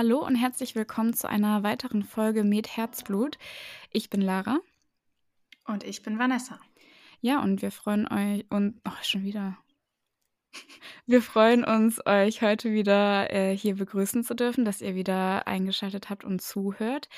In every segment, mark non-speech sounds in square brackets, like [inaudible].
Hallo und herzlich willkommen zu einer weiteren Folge mit Herzblut. Ich bin Lara. Und ich bin Vanessa. Ja, und wir freuen euch und ach, schon wieder. [laughs] Wir freuen uns, euch heute wieder äh, hier begrüßen zu dürfen, dass ihr wieder eingeschaltet habt und zuhört.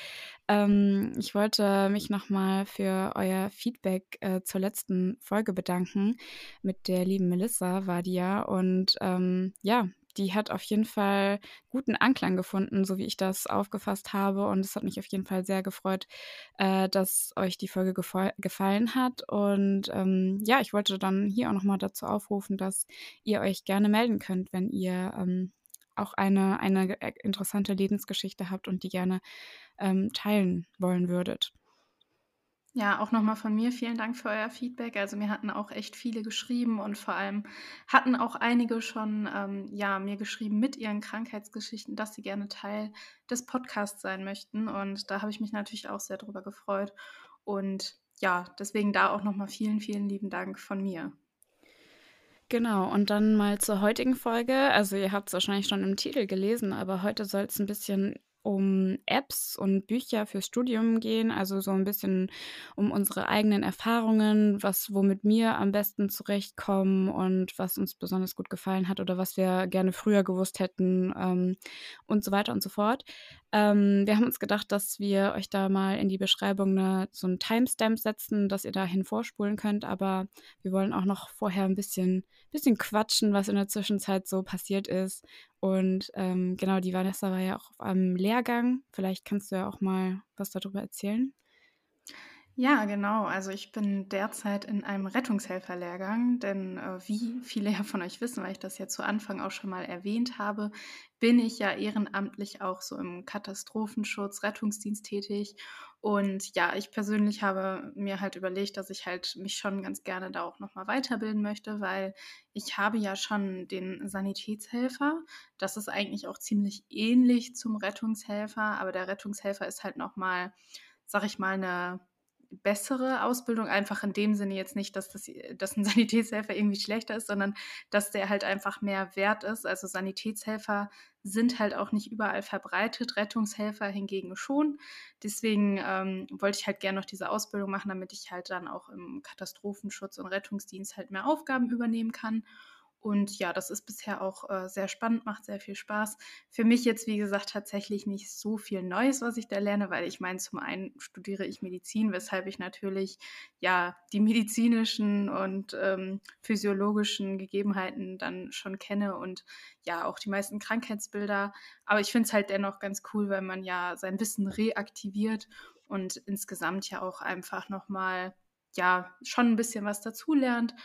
Ähm, ich wollte mich nochmal für euer Feedback äh, zur letzten Folge bedanken mit der lieben Melissa Wadia. Und ähm, ja, die hat auf jeden Fall guten Anklang gefunden, so wie ich das aufgefasst habe. Und es hat mich auf jeden Fall sehr gefreut, äh, dass euch die Folge gefallen hat. Und ähm, ja, ich wollte dann hier auch nochmal dazu aufrufen, dass ihr euch gerne melden könnt, wenn ihr ähm, auch eine, eine interessante Lebensgeschichte habt und die gerne ähm, teilen wollen würdet. Ja, auch nochmal von mir vielen Dank für euer Feedback. Also mir hatten auch echt viele geschrieben und vor allem hatten auch einige schon ähm, ja, mir geschrieben mit ihren Krankheitsgeschichten, dass sie gerne Teil des Podcasts sein möchten. Und da habe ich mich natürlich auch sehr drüber gefreut. Und ja, deswegen da auch nochmal vielen, vielen lieben Dank von mir. Genau, und dann mal zur heutigen Folge. Also ihr habt es wahrscheinlich schon im Titel gelesen, aber heute soll es ein bisschen um Apps und Bücher fürs Studium gehen, also so ein bisschen um unsere eigenen Erfahrungen, was womit wir am besten zurechtkommen und was uns besonders gut gefallen hat oder was wir gerne früher gewusst hätten ähm, und so weiter und so fort. Ähm, wir haben uns gedacht, dass wir euch da mal in die Beschreibung eine, so einen Timestamp setzen, dass ihr dahin vorspulen könnt, aber wir wollen auch noch vorher ein bisschen, bisschen quatschen, was in der Zwischenzeit so passiert ist und ähm, genau, die Vanessa war ja auch auf einem Lehrgang. Vielleicht kannst du ja auch mal was darüber erzählen. Ja, genau. Also ich bin derzeit in einem Rettungshelferlehrgang, denn äh, wie viele ja von euch wissen, weil ich das ja zu Anfang auch schon mal erwähnt habe, bin ich ja ehrenamtlich auch so im Katastrophenschutz, Rettungsdienst tätig. Und ja, ich persönlich habe mir halt überlegt, dass ich halt mich schon ganz gerne da auch nochmal weiterbilden möchte, weil ich habe ja schon den Sanitätshelfer. Das ist eigentlich auch ziemlich ähnlich zum Rettungshelfer, aber der Rettungshelfer ist halt nochmal, sag ich mal, eine bessere Ausbildung, einfach in dem Sinne jetzt nicht, dass, das, dass ein [laughs] Sanitätshelfer irgendwie schlechter ist, sondern dass der halt einfach mehr wert ist. Also Sanitätshelfer sind halt auch nicht überall verbreitet, Rettungshelfer hingegen schon. Deswegen ähm, wollte ich halt gerne noch diese Ausbildung machen, damit ich halt dann auch im Katastrophenschutz und Rettungsdienst halt mehr Aufgaben übernehmen kann. Und ja, das ist bisher auch äh, sehr spannend, macht sehr viel Spaß. Für mich jetzt, wie gesagt, tatsächlich nicht so viel Neues, was ich da lerne, weil ich meine, zum einen studiere ich Medizin, weshalb ich natürlich ja die medizinischen und ähm, physiologischen Gegebenheiten dann schon kenne und ja auch die meisten Krankheitsbilder. Aber ich finde es halt dennoch ganz cool, weil man ja sein Wissen reaktiviert und insgesamt ja auch einfach nochmal ja schon ein bisschen was dazulernt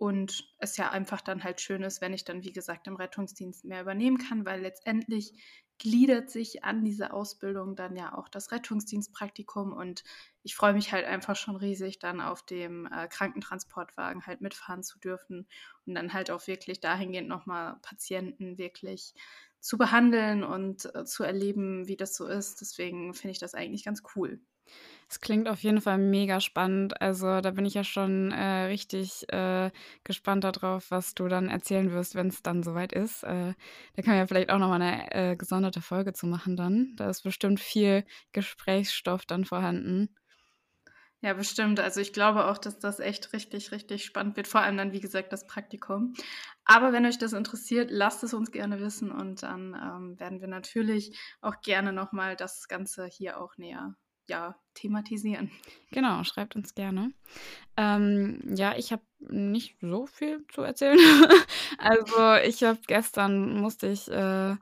und es ja einfach dann halt schön ist, wenn ich dann, wie gesagt, im Rettungsdienst mehr übernehmen kann, weil letztendlich gliedert sich an diese Ausbildung dann ja auch das Rettungsdienstpraktikum und ich freue mich halt einfach schon riesig, dann auf dem äh, Krankentransportwagen halt mitfahren zu dürfen und dann halt auch wirklich dahingehend nochmal Patienten wirklich zu behandeln und äh, zu erleben, wie das so ist. Deswegen finde ich das eigentlich ganz cool. Es klingt auf jeden Fall mega spannend. Also da bin ich ja schon äh, richtig äh, gespannt darauf, was du dann erzählen wirst, wenn es dann soweit ist. Äh, da kann man ja vielleicht auch nochmal eine äh, gesonderte Folge zu machen dann. Da ist bestimmt viel Gesprächsstoff dann vorhanden. Ja, bestimmt. Also ich glaube auch, dass das echt richtig, richtig spannend wird. Vor allem dann, wie gesagt, das Praktikum. Aber wenn euch das interessiert, lasst es uns gerne wissen und dann ähm, werden wir natürlich auch gerne nochmal das Ganze hier auch näher ja, thematisieren. Genau, schreibt uns gerne. Ähm, ja, ich habe nicht so viel zu erzählen. [laughs] also ich habe gestern musste ich äh,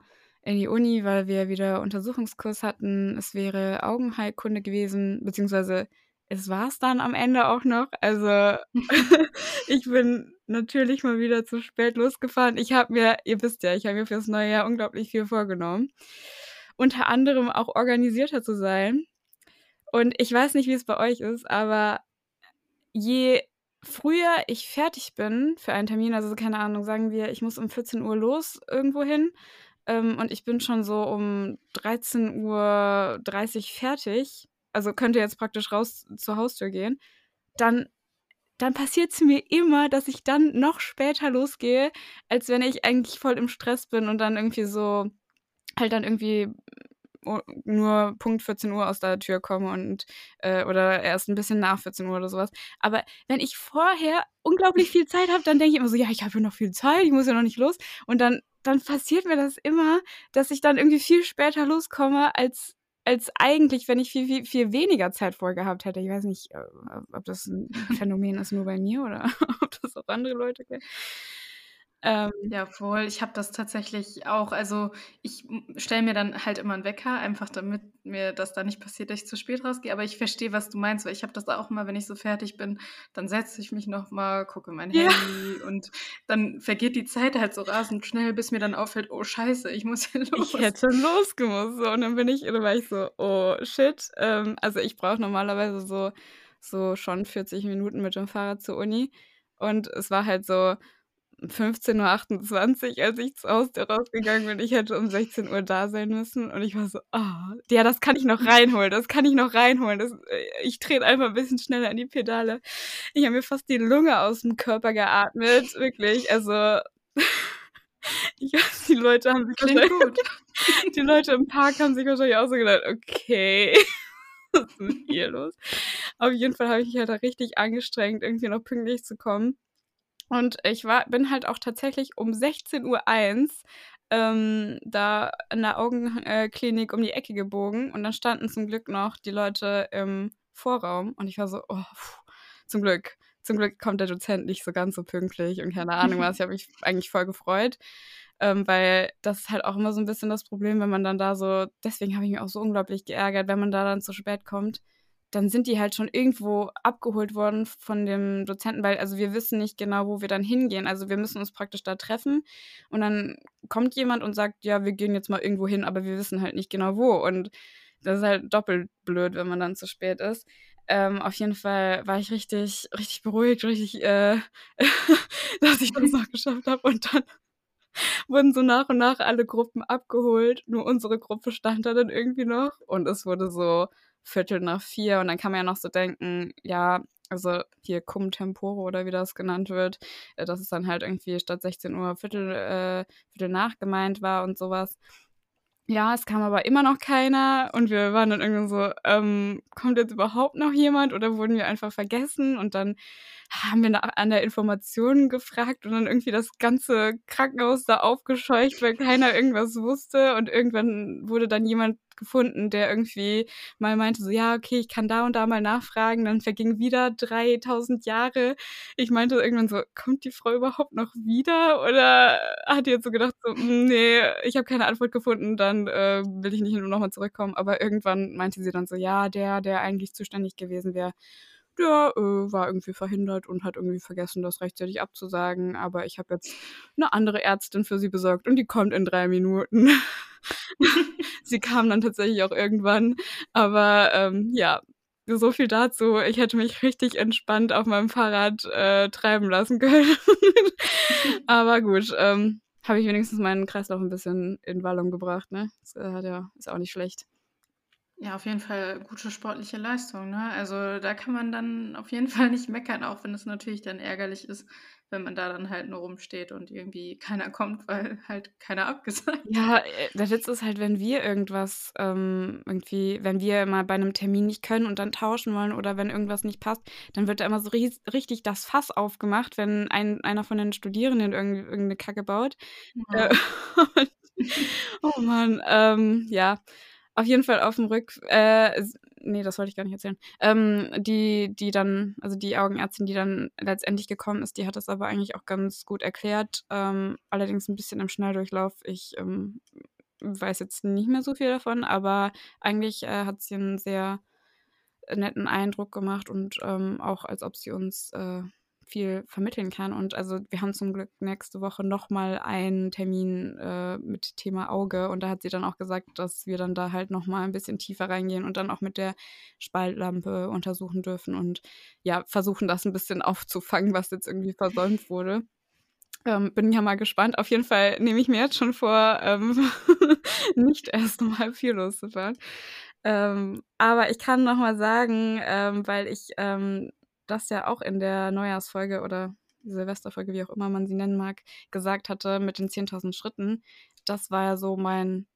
in die Uni, weil wir wieder Untersuchungskurs hatten. Es wäre Augenheilkunde gewesen, beziehungsweise es war es dann am Ende auch noch. Also [laughs] ich bin natürlich mal wieder zu spät losgefahren. Ich habe mir, ihr wisst ja, ich habe mir fürs neue Jahr unglaublich viel vorgenommen. Unter anderem auch organisierter zu sein. Und ich weiß nicht, wie es bei euch ist, aber je früher ich fertig bin für einen Termin, also keine Ahnung, sagen wir, ich muss um 14 Uhr los irgendwo hin ähm, und ich bin schon so um 13.30 Uhr fertig, also könnte jetzt praktisch raus zur Haustür gehen, dann, dann passiert es mir immer, dass ich dann noch später losgehe, als wenn ich eigentlich voll im Stress bin und dann irgendwie so halt dann irgendwie nur Punkt 14 Uhr aus der Tür komme und äh, oder erst ein bisschen nach 14 Uhr oder sowas. Aber wenn ich vorher unglaublich viel Zeit habe, dann denke ich immer so, ja, ich habe ja noch viel Zeit, ich muss ja noch nicht los. Und dann, dann passiert mir das immer, dass ich dann irgendwie viel später loskomme, als als eigentlich, wenn ich viel, viel, viel weniger Zeit vorgehabt hätte. Ich weiß nicht, äh, ob das ein [laughs] Phänomen ist nur bei mir oder [laughs] ob das auch andere Leute kennen. Ähm, ja, voll. Ich habe das tatsächlich auch. Also ich stelle mir dann halt immer einen Wecker, einfach damit mir das da nicht passiert, dass ich zu spät rausgehe. Aber ich verstehe, was du meinst, weil ich habe das auch immer, wenn ich so fertig bin, dann setze ich mich nochmal, gucke mein ja. Handy und dann vergeht die Zeit halt so rasend schnell, bis mir dann auffällt, oh scheiße, ich muss hier [laughs] los. Ich hätte losgemusst. So. Und dann bin ich, oder war ich so, oh shit. Ähm, also ich brauche normalerweise so, so schon 40 Minuten mit dem Fahrrad zur Uni. Und es war halt so, 15.28 Uhr, als ich zu Hause rausgegangen bin. Ich hätte um 16 Uhr da sein müssen. Und ich war so, oh, ja, das kann ich noch reinholen, das kann ich noch reinholen. Das, äh, ich trete einfach ein bisschen schneller an die Pedale. Ich habe mir fast die Lunge aus dem Körper geatmet, wirklich. Also, [laughs] ich weiß, die Leute haben sich Klingt gut. [laughs] die Leute im Park haben sich wahrscheinlich auch so gedacht, okay. [laughs] Was ist mit ihr los? Auf jeden Fall habe ich mich halt da richtig angestrengt, irgendwie noch pünktlich zu kommen. Und ich war, bin halt auch tatsächlich um 16.01 Uhr ähm, da in der Augenklinik um die Ecke gebogen und dann standen zum Glück noch die Leute im Vorraum und ich war so, oh, pff, zum Glück. Zum Glück kommt der Dozent nicht so ganz so pünktlich und keine Ahnung was. Ich [laughs] habe mich eigentlich voll gefreut, ähm, weil das ist halt auch immer so ein bisschen das Problem, wenn man dann da so, deswegen habe ich mich auch so unglaublich geärgert, wenn man da dann zu spät kommt dann sind die halt schon irgendwo abgeholt worden von dem Dozenten, weil also wir wissen nicht genau, wo wir dann hingehen. Also wir müssen uns praktisch da treffen und dann kommt jemand und sagt, ja, wir gehen jetzt mal irgendwo hin, aber wir wissen halt nicht genau wo. Und das ist halt doppelt blöd, wenn man dann zu spät ist. Ähm, auf jeden Fall war ich richtig, richtig beruhigt, richtig, äh, [laughs] dass ich das noch geschafft habe. Und dann [laughs] wurden so nach und nach alle Gruppen abgeholt. Nur unsere Gruppe stand da dann irgendwie noch. Und es wurde so Viertel nach vier. Und dann kann man ja noch so denken, ja, also hier Cum Tempore oder wie das genannt wird, äh, dass es dann halt irgendwie statt 16 Uhr Viertel, äh, Viertel nach gemeint war und sowas. Ja, es kam aber immer noch keiner und wir waren dann irgendwie so, ähm, kommt jetzt überhaupt noch jemand oder wurden wir einfach vergessen? Und dann haben wir an der Information gefragt und dann irgendwie das ganze Krankenhaus da aufgescheucht, weil keiner irgendwas wusste und irgendwann wurde dann jemand gefunden, der irgendwie mal meinte, so, ja, okay, ich kann da und da mal nachfragen. Dann vergingen wieder 3000 Jahre. Ich meinte irgendwann so, kommt die Frau überhaupt noch wieder? Oder hat die jetzt so gedacht, so, hm, nee, ich habe keine Antwort gefunden, dann äh, will ich nicht nur nochmal zurückkommen. Aber irgendwann meinte sie dann so, ja, der, der eigentlich zuständig gewesen wäre, der äh, war irgendwie verhindert und hat irgendwie vergessen, das rechtzeitig abzusagen. Aber ich habe jetzt eine andere Ärztin für sie besorgt und die kommt in drei Minuten. [laughs] sie kam dann tatsächlich auch irgendwann. Aber ähm, ja, so viel dazu. Ich hätte mich richtig entspannt auf meinem Fahrrad äh, treiben lassen können. [laughs] Aber gut, ähm, habe ich wenigstens meinen Kreislauf ein bisschen in Wallung gebracht. Ne? Das äh, ja, ist auch nicht schlecht. Ja, auf jeden Fall gute sportliche Leistung, ne? Also, da kann man dann auf jeden Fall nicht meckern, auch wenn es natürlich dann ärgerlich ist, wenn man da dann halt nur rumsteht und irgendwie keiner kommt, weil halt keiner abgesagt Ja, äh, der Witz ist halt, wenn wir irgendwas, ähm, irgendwie wenn wir mal bei einem Termin nicht können und dann tauschen wollen oder wenn irgendwas nicht passt, dann wird da immer so ries richtig das Fass aufgemacht, wenn ein einer von den Studierenden irgend irgend 'ne Kacke baut. Ja. Äh, [laughs] oh Mann, ähm, ja. Auf jeden Fall auf dem Rück, äh, nee, das wollte ich gar nicht erzählen. Ähm, die, die dann, also die Augenärztin, die dann letztendlich gekommen ist, die hat das aber eigentlich auch ganz gut erklärt. Ähm, allerdings ein bisschen im Schnelldurchlauf. Ich ähm, weiß jetzt nicht mehr so viel davon, aber eigentlich äh, hat sie einen sehr netten Eindruck gemacht und ähm, auch als ob sie uns äh, viel vermitteln kann. Und also wir haben zum Glück nächste Woche nochmal einen Termin äh, mit Thema Auge. Und da hat sie dann auch gesagt, dass wir dann da halt nochmal ein bisschen tiefer reingehen und dann auch mit der Spaltlampe untersuchen dürfen und ja, versuchen das ein bisschen aufzufangen, was jetzt irgendwie versäumt wurde. Ähm, bin ja mal gespannt. Auf jeden Fall nehme ich mir jetzt schon vor, ähm, [laughs] nicht erst um halb vier loszufahren. Ähm, aber ich kann noch mal sagen, ähm, weil ich ähm, das ja auch in der Neujahrsfolge oder Silvesterfolge, wie auch immer man sie nennen mag, gesagt hatte mit den 10.000 Schritten. Das war ja so mein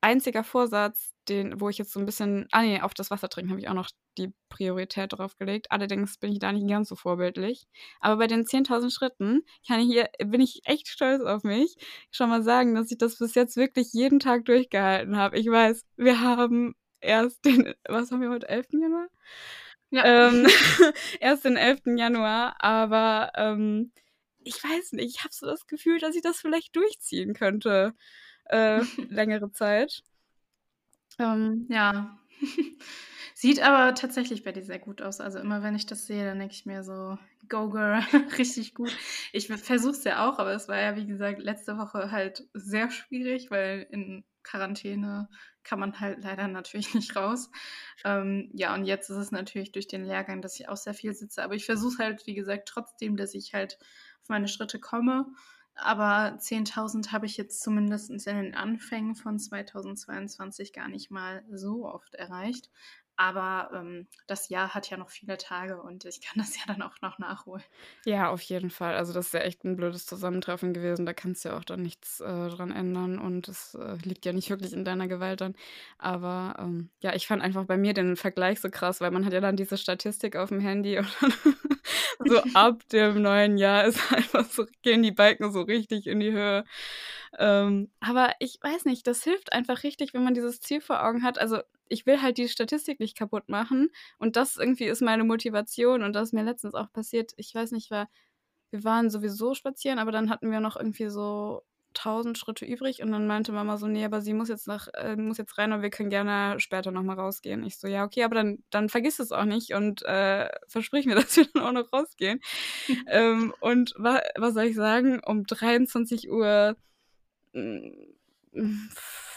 einziger Vorsatz den, wo ich jetzt so ein bisschen, ah nee, auf das Wasser trinken habe ich auch noch die Priorität drauf gelegt. Allerdings bin ich da nicht ganz so vorbildlich. Aber bei den 10.000 Schritten kann ich hier, bin ich echt stolz auf mich. Schon mal sagen, dass ich das bis jetzt wirklich jeden Tag durchgehalten habe. Ich weiß, wir haben erst den, was haben wir heute, 11. Januar? Ja. Ähm, [laughs] [laughs] erst den 11. Januar, aber ähm, ich weiß nicht, ich habe so das Gefühl, dass ich das vielleicht durchziehen könnte. Äh, [laughs] längere Zeit. Ähm, ja. Sieht aber tatsächlich bei dir sehr gut aus. Also immer wenn ich das sehe, dann denke ich mir so, go girl, richtig gut. Ich versuche es ja auch, aber es war ja, wie gesagt, letzte Woche halt sehr schwierig, weil in Quarantäne kann man halt leider natürlich [laughs] nicht raus. Ähm, ja, und jetzt ist es natürlich durch den Lehrgang, dass ich auch sehr viel sitze. Aber ich versuche halt, wie gesagt, trotzdem, dass ich halt auf meine Schritte komme. Aber 10.000 habe ich jetzt zumindest in den Anfängen von 2022 gar nicht mal so oft erreicht. Aber ähm, das Jahr hat ja noch viele Tage und ich kann [laughs] das ja dann auch noch nachholen. Ja, auf jeden Fall. Also das ist ja echt ein blödes Zusammentreffen gewesen. Da kannst du ja auch dann nichts äh, dran ändern und es äh, liegt ja nicht wirklich in deiner Gewalt dann. Aber ähm, ja, ich fand einfach bei mir den Vergleich so krass, weil man hat ja dann diese Statistik auf dem Handy [laughs] und [laughs] so ab dem neuen Jahr ist einfach so, gehen die Balken so richtig in die Höhe. Ähm, aber ich weiß nicht, das hilft einfach richtig, wenn man dieses Ziel vor Augen hat. Also ich will halt die Statistik nicht kaputt machen. Und das irgendwie ist meine Motivation. Und das ist mir letztens auch passiert. Ich weiß nicht, war, wir waren sowieso spazieren, aber dann hatten wir noch irgendwie so 1000 Schritte übrig und dann meinte Mama so, nee, aber sie muss jetzt nach, äh, muss jetzt rein und wir können gerne später nochmal rausgehen. Ich so, ja, okay, aber dann, dann vergiss es auch nicht und äh, versprich mir, [laughs] dass wir dann auch noch rausgehen. ähm, und wa was soll ich sagen? Um 23 Uhr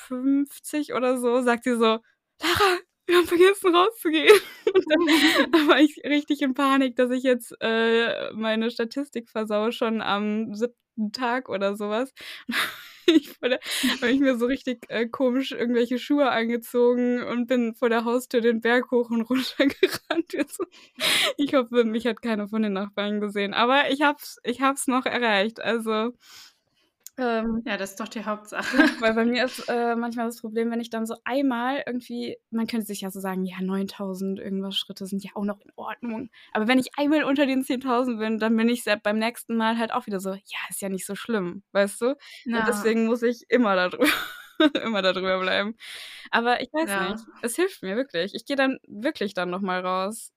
50 oder so sagt sie so, Lara, wir haben vergessen rauszugehen. [laughs] [laughs] Und dann war ich richtig in Panik, dass ich jetzt äh, meine Statistik versau, schon am siebten Tag oder sowas. [laughs] ich habe ich mir so richtig äh, komisch irgendwelche Schuhe angezogen und bin vor der Haustür den Berg hoch und runter gerannt. Ich hoffe, mich hat keiner von den Nachbarn gesehen. Aber ich hab's, ich hab's noch erreicht. Also ähm, ja, das ist doch die Hauptsache. Weil bei [laughs] mir ist äh, manchmal das Problem, wenn ich dann so einmal irgendwie, man könnte sich ja so sagen, ja, 9000 irgendwas Schritte sind ja auch noch in Ordnung. Aber wenn ich einmal unter den 10.000 bin, dann bin ich beim nächsten Mal halt auch wieder so, ja, ist ja nicht so schlimm, weißt du? Ja. Und deswegen muss ich immer darüber, [laughs] immer darüber bleiben. Aber ich weiß ja. nicht, es hilft mir wirklich. Ich gehe dann wirklich dann nochmal raus.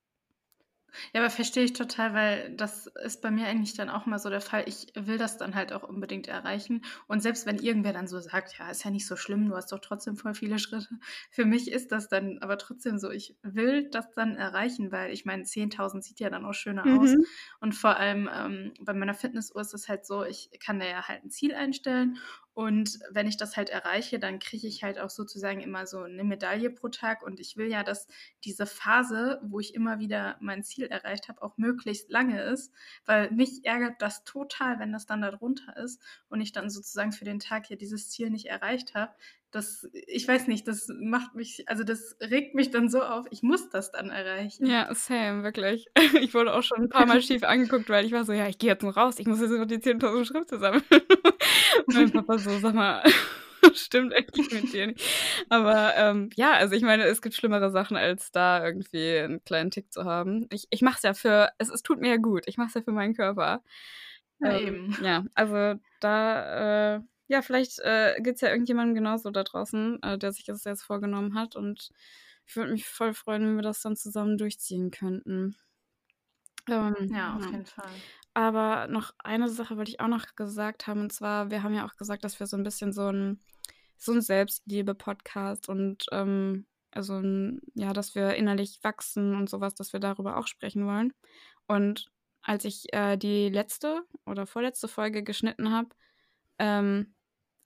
Ja, aber verstehe ich total, weil das ist bei mir eigentlich dann auch mal so der Fall. Ich will das dann halt auch unbedingt erreichen. Und selbst wenn irgendwer dann so sagt, ja, ist ja nicht so schlimm, du hast doch trotzdem voll viele [laughs] Schritte. Für mich ist das dann aber trotzdem so, ich will das dann erreichen, weil ich meine, 10.000 sieht ja dann auch schöner mhm. aus. Und vor allem ähm, bei meiner Fitnessuhr ist es halt so, ich kann da ja halt ein Ziel einstellen und wenn ich das halt erreiche, dann kriege ich halt auch sozusagen immer so eine Medaille pro Tag. Und ich will ja, dass diese Phase, wo ich immer wieder mein Ziel erreicht habe, auch möglichst lange ist. Weil mich ärgert das total, wenn das dann da drunter ist und ich dann sozusagen für den Tag hier dieses Ziel nicht erreicht habe das, ich weiß nicht, das macht mich, also das regt mich dann so auf, ich muss das dann erreichen. Ja, same, wirklich. [laughs] Ich wurde auch schon ein paar Mal schief angeguckt, weil ich war so, ja, ich gehe jetzt nur raus, ich muss jetzt noch die 10.000 Schritte sammeln. [laughs] mein Papa so, sag mal, [laughs] stimmt eigentlich mit dir nicht. Aber ähm, ja, also ich meine, es gibt schlimmere Sachen, als da irgendwie einen kleinen Tick zu haben. Ich, ich mache es ja für, es, es tut mir ja gut, ich mache es ja für meinen Körper. Ja, ähm, eben. Ja, also da, äh, ja, vielleicht äh, gibt es ja irgendjemanden genauso da draußen, äh, der sich das jetzt vorgenommen hat. Und ich würde mich voll freuen, wenn wir das dann zusammen durchziehen könnten. Ähm, ja, auf ja. jeden Fall. Aber noch eine Sache wollte ich auch noch gesagt haben. Und zwar, wir haben ja auch gesagt, dass wir so ein bisschen so ein, so ein Selbstliebe-Podcast und ähm, also ein, ja, dass wir innerlich wachsen und sowas, dass wir darüber auch sprechen wollen. Und als ich äh, die letzte oder vorletzte Folge geschnitten habe, ähm,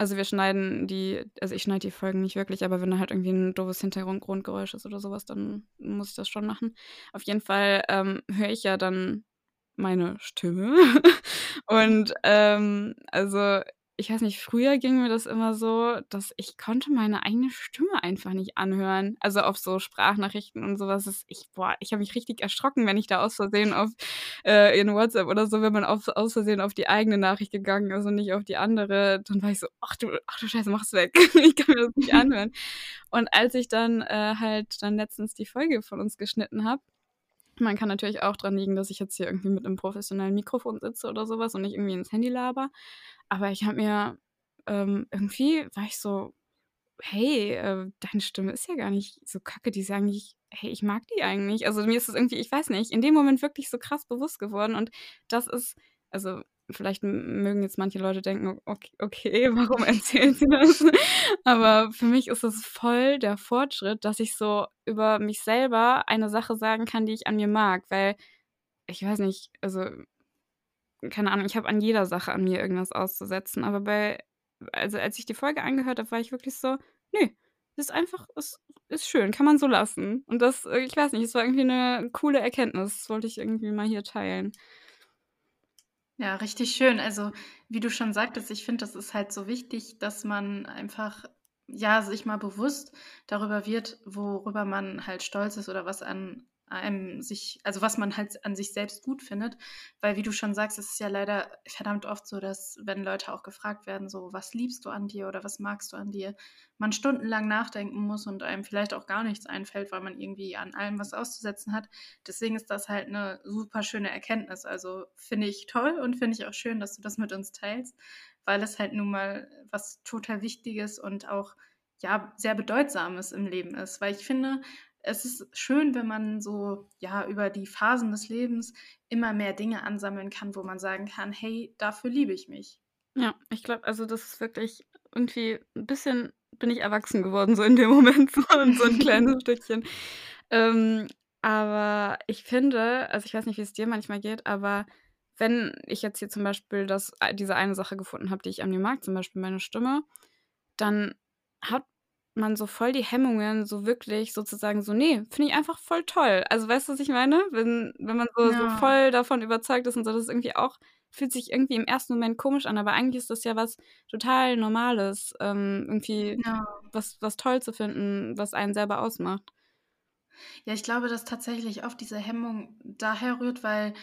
also wir schneiden die, also ich schneide die Folgen nicht wirklich, aber wenn da halt irgendwie ein doofes Hintergrundgeräusch ist oder sowas, dann muss ich das schon machen. Auf jeden Fall ähm, höre ich ja dann meine Stimme. [laughs] Und ähm, also ich weiß nicht, früher ging mir das immer so, dass ich konnte meine eigene Stimme einfach nicht anhören. Also auf so Sprachnachrichten und sowas. was. Ich, boah, ich habe mich richtig erschrocken, wenn ich da aus Versehen auf äh, in WhatsApp oder so, wenn man auf, aus Versehen auf die eigene Nachricht gegangen ist und nicht auf die andere, dann war ich so, ach du, ach du Scheiße, mach's weg. [laughs] ich kann mir das nicht anhören. Und als ich dann äh, halt dann letztens die Folge von uns geschnitten habe, man kann natürlich auch dran liegen, dass ich jetzt hier irgendwie mit einem professionellen Mikrofon sitze oder sowas und nicht irgendwie ins Handy laber. Aber ich habe mir ähm, irgendwie war ich so, hey, äh, deine Stimme ist ja gar nicht so kacke, die sagen nicht, hey, ich mag die eigentlich. Also mir ist es irgendwie, ich weiß nicht, in dem Moment wirklich so krass bewusst geworden. Und das ist, also vielleicht mögen jetzt manche Leute denken, okay, okay [laughs] warum erzählen sie das? Aber für mich ist es voll der Fortschritt, dass ich so über mich selber eine Sache sagen kann, die ich an mir mag, weil ich weiß nicht, also keine Ahnung, ich habe an jeder Sache an mir irgendwas auszusetzen, aber bei also als ich die Folge angehört habe, war ich wirklich so, nö, ist einfach, ist, ist schön, kann man so lassen. Und das, ich weiß nicht, es war irgendwie eine coole Erkenntnis, das wollte ich irgendwie mal hier teilen. Ja, richtig schön. Also, wie du schon sagtest, ich finde, das ist halt so wichtig, dass man einfach, ja, sich mal bewusst darüber wird, worüber man halt stolz ist oder was an einem sich, also was man halt an sich selbst gut findet. Weil wie du schon sagst, es ist ja leider verdammt oft so, dass wenn Leute auch gefragt werden, so, was liebst du an dir oder was magst du an dir, man stundenlang nachdenken muss und einem vielleicht auch gar nichts einfällt, weil man irgendwie an allem was auszusetzen hat. Deswegen ist das halt eine super schöne Erkenntnis. Also finde ich toll und finde ich auch schön, dass du das mit uns teilst, weil es halt nun mal was total Wichtiges und auch ja, sehr Bedeutsames im Leben ist. Weil ich finde, es ist schön, wenn man so ja über die Phasen des Lebens immer mehr Dinge ansammeln kann, wo man sagen kann, hey, dafür liebe ich mich. Ja, ich glaube, also das ist wirklich irgendwie ein bisschen bin ich erwachsen geworden, so in dem Moment, [laughs] so, so ein kleines Stückchen. Ähm, aber ich finde, also ich weiß nicht, wie es dir manchmal geht, aber wenn ich jetzt hier zum Beispiel das, diese eine Sache gefunden habe, die ich mir mag, zum Beispiel meine Stimme, dann hat man so voll die Hemmungen, so wirklich sozusagen so, nee, finde ich einfach voll toll. Also weißt du, was ich meine? Wenn, wenn man so, so voll davon überzeugt ist und so, das ist irgendwie auch, fühlt sich irgendwie im ersten Moment komisch an, aber eigentlich ist das ja was total Normales, ähm, irgendwie Ja. was, was toll zu finden, was einen selber ausmacht. Ja, ich glaube, dass tatsächlich oft diese Hemmung daher rührt, weil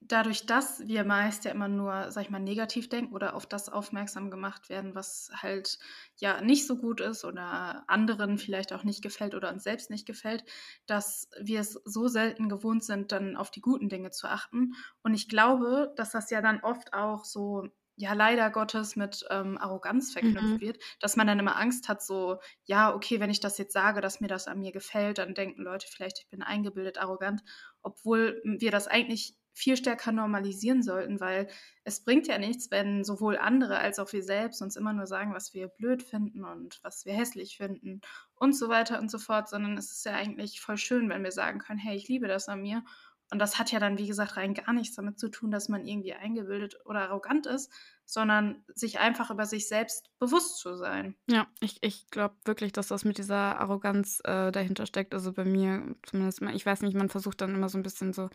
dadurch, dass wir meist ja immer nur, sag ich mal, negativ denken oder auf das aufmerksam gemacht werden, was halt ja nicht so gut ist oder anderen vielleicht auch nicht gefällt oder uns selbst nicht gefällt, dass wir es so selten gewohnt sind, dann auf die guten Dinge zu achten. Und ich glaube, dass das ja dann oft auch so ja leider Gottes mit ähm, Arroganz verknüpft mhm. wird, dass man dann immer Angst hat, so, ja, okay, wenn ich das jetzt sage, dass mir das an mir gefällt, dann denken Leute vielleicht, ich bin eingebildet, arrogant, obwohl wir das eigentlich viel stärker normalisieren sollten, weil es bringt ja nichts, wenn sowohl andere als auch wir selbst uns immer nur sagen, was wir blöd finden und was wir hässlich finden und so weiter und so fort, sondern es ist ja eigentlich voll schön, wenn wir sagen können, hey, ich liebe das an mir. Und das hat ja dann, wie gesagt, rein gar nichts damit zu tun, dass man irgendwie eingebildet oder arrogant ist, sondern sich einfach über sich selbst bewusst zu sein. Ja, ich, ich glaube wirklich, dass das mit dieser Arroganz äh, dahinter steckt. Also bei mir zumindest, ich weiß nicht, man versucht dann immer so ein bisschen so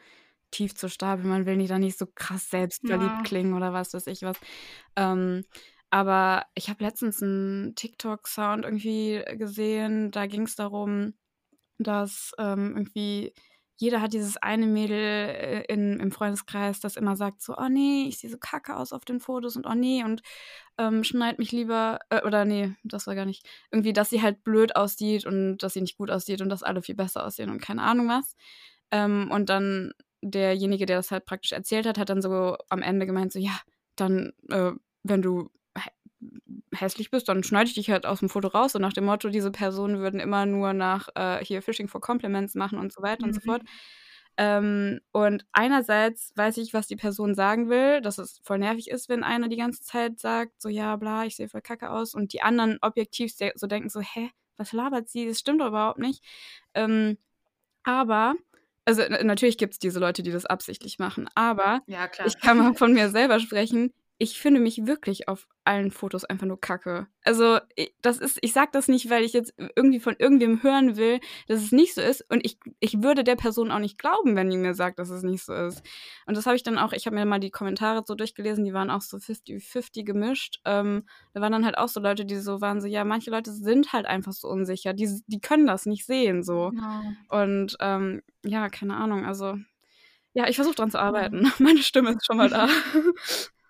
tief zu stapeln. Man will nicht da nicht so krass selbstverliebt ja. klingen oder was weiß ich was. Ähm, aber ich habe letztens einen TikTok-Sound irgendwie gesehen. Da ging es darum, dass ähm, irgendwie jeder hat dieses eine Mädel äh, in, im Freundeskreis, das immer sagt so, oh nee, ich sehe so kacke aus auf den Fotos und oh nee und ähm, schneid mich lieber, äh, oder nee, das war gar nicht, irgendwie, dass sie halt blöd aussieht und dass sie nicht gut aussieht und dass alle viel besser aussehen und keine Ahnung was. Ähm, und dann derjenige, der das halt praktisch erzählt hat, hat dann so am Ende gemeint, so, ja, dann, äh, wenn du hässlich bist, dann schneide ich dich halt aus dem Foto raus. Und nach dem Motto, diese Personen würden immer nur nach äh, hier Fishing for Compliments machen und so weiter mhm. und so mhm. fort. Ähm, und einerseits weiß ich, was die Person sagen will, dass es voll nervig ist, wenn einer die ganze Zeit sagt, so ja, bla, ich sehe voll kacke aus. Und die anderen objektiv so denken so, hä, was labert sie? Das stimmt doch überhaupt nicht. Ähm, aber also natürlich gibt es diese Leute, die das absichtlich machen, aber ja, ich kann mal von mir selber sprechen. Ich finde mich wirklich auf allen Fotos einfach nur kacke. Also, das ist ich sage das nicht, weil ich jetzt irgendwie von irgendwem hören will, dass es nicht so ist und ich ich würde der Person auch nicht glauben, wenn die mir sagt, dass es nicht so ist. Und das habe ich dann auch ich habe mir mal die Kommentare so durchgelesen, die waren auch so 50-50 gemischt. Ähm, da waren dann halt auch so Leute, die so waren so: „Ja, manche Leute sind halt einfach so unsicher, die die können das nicht sehen so.“ Ja. Und, ähm, ja, keine Ahnung, also ja, ich versuche dran zu arbeiten. [laughs] Meine Stimme ist schon mal da. [laughs]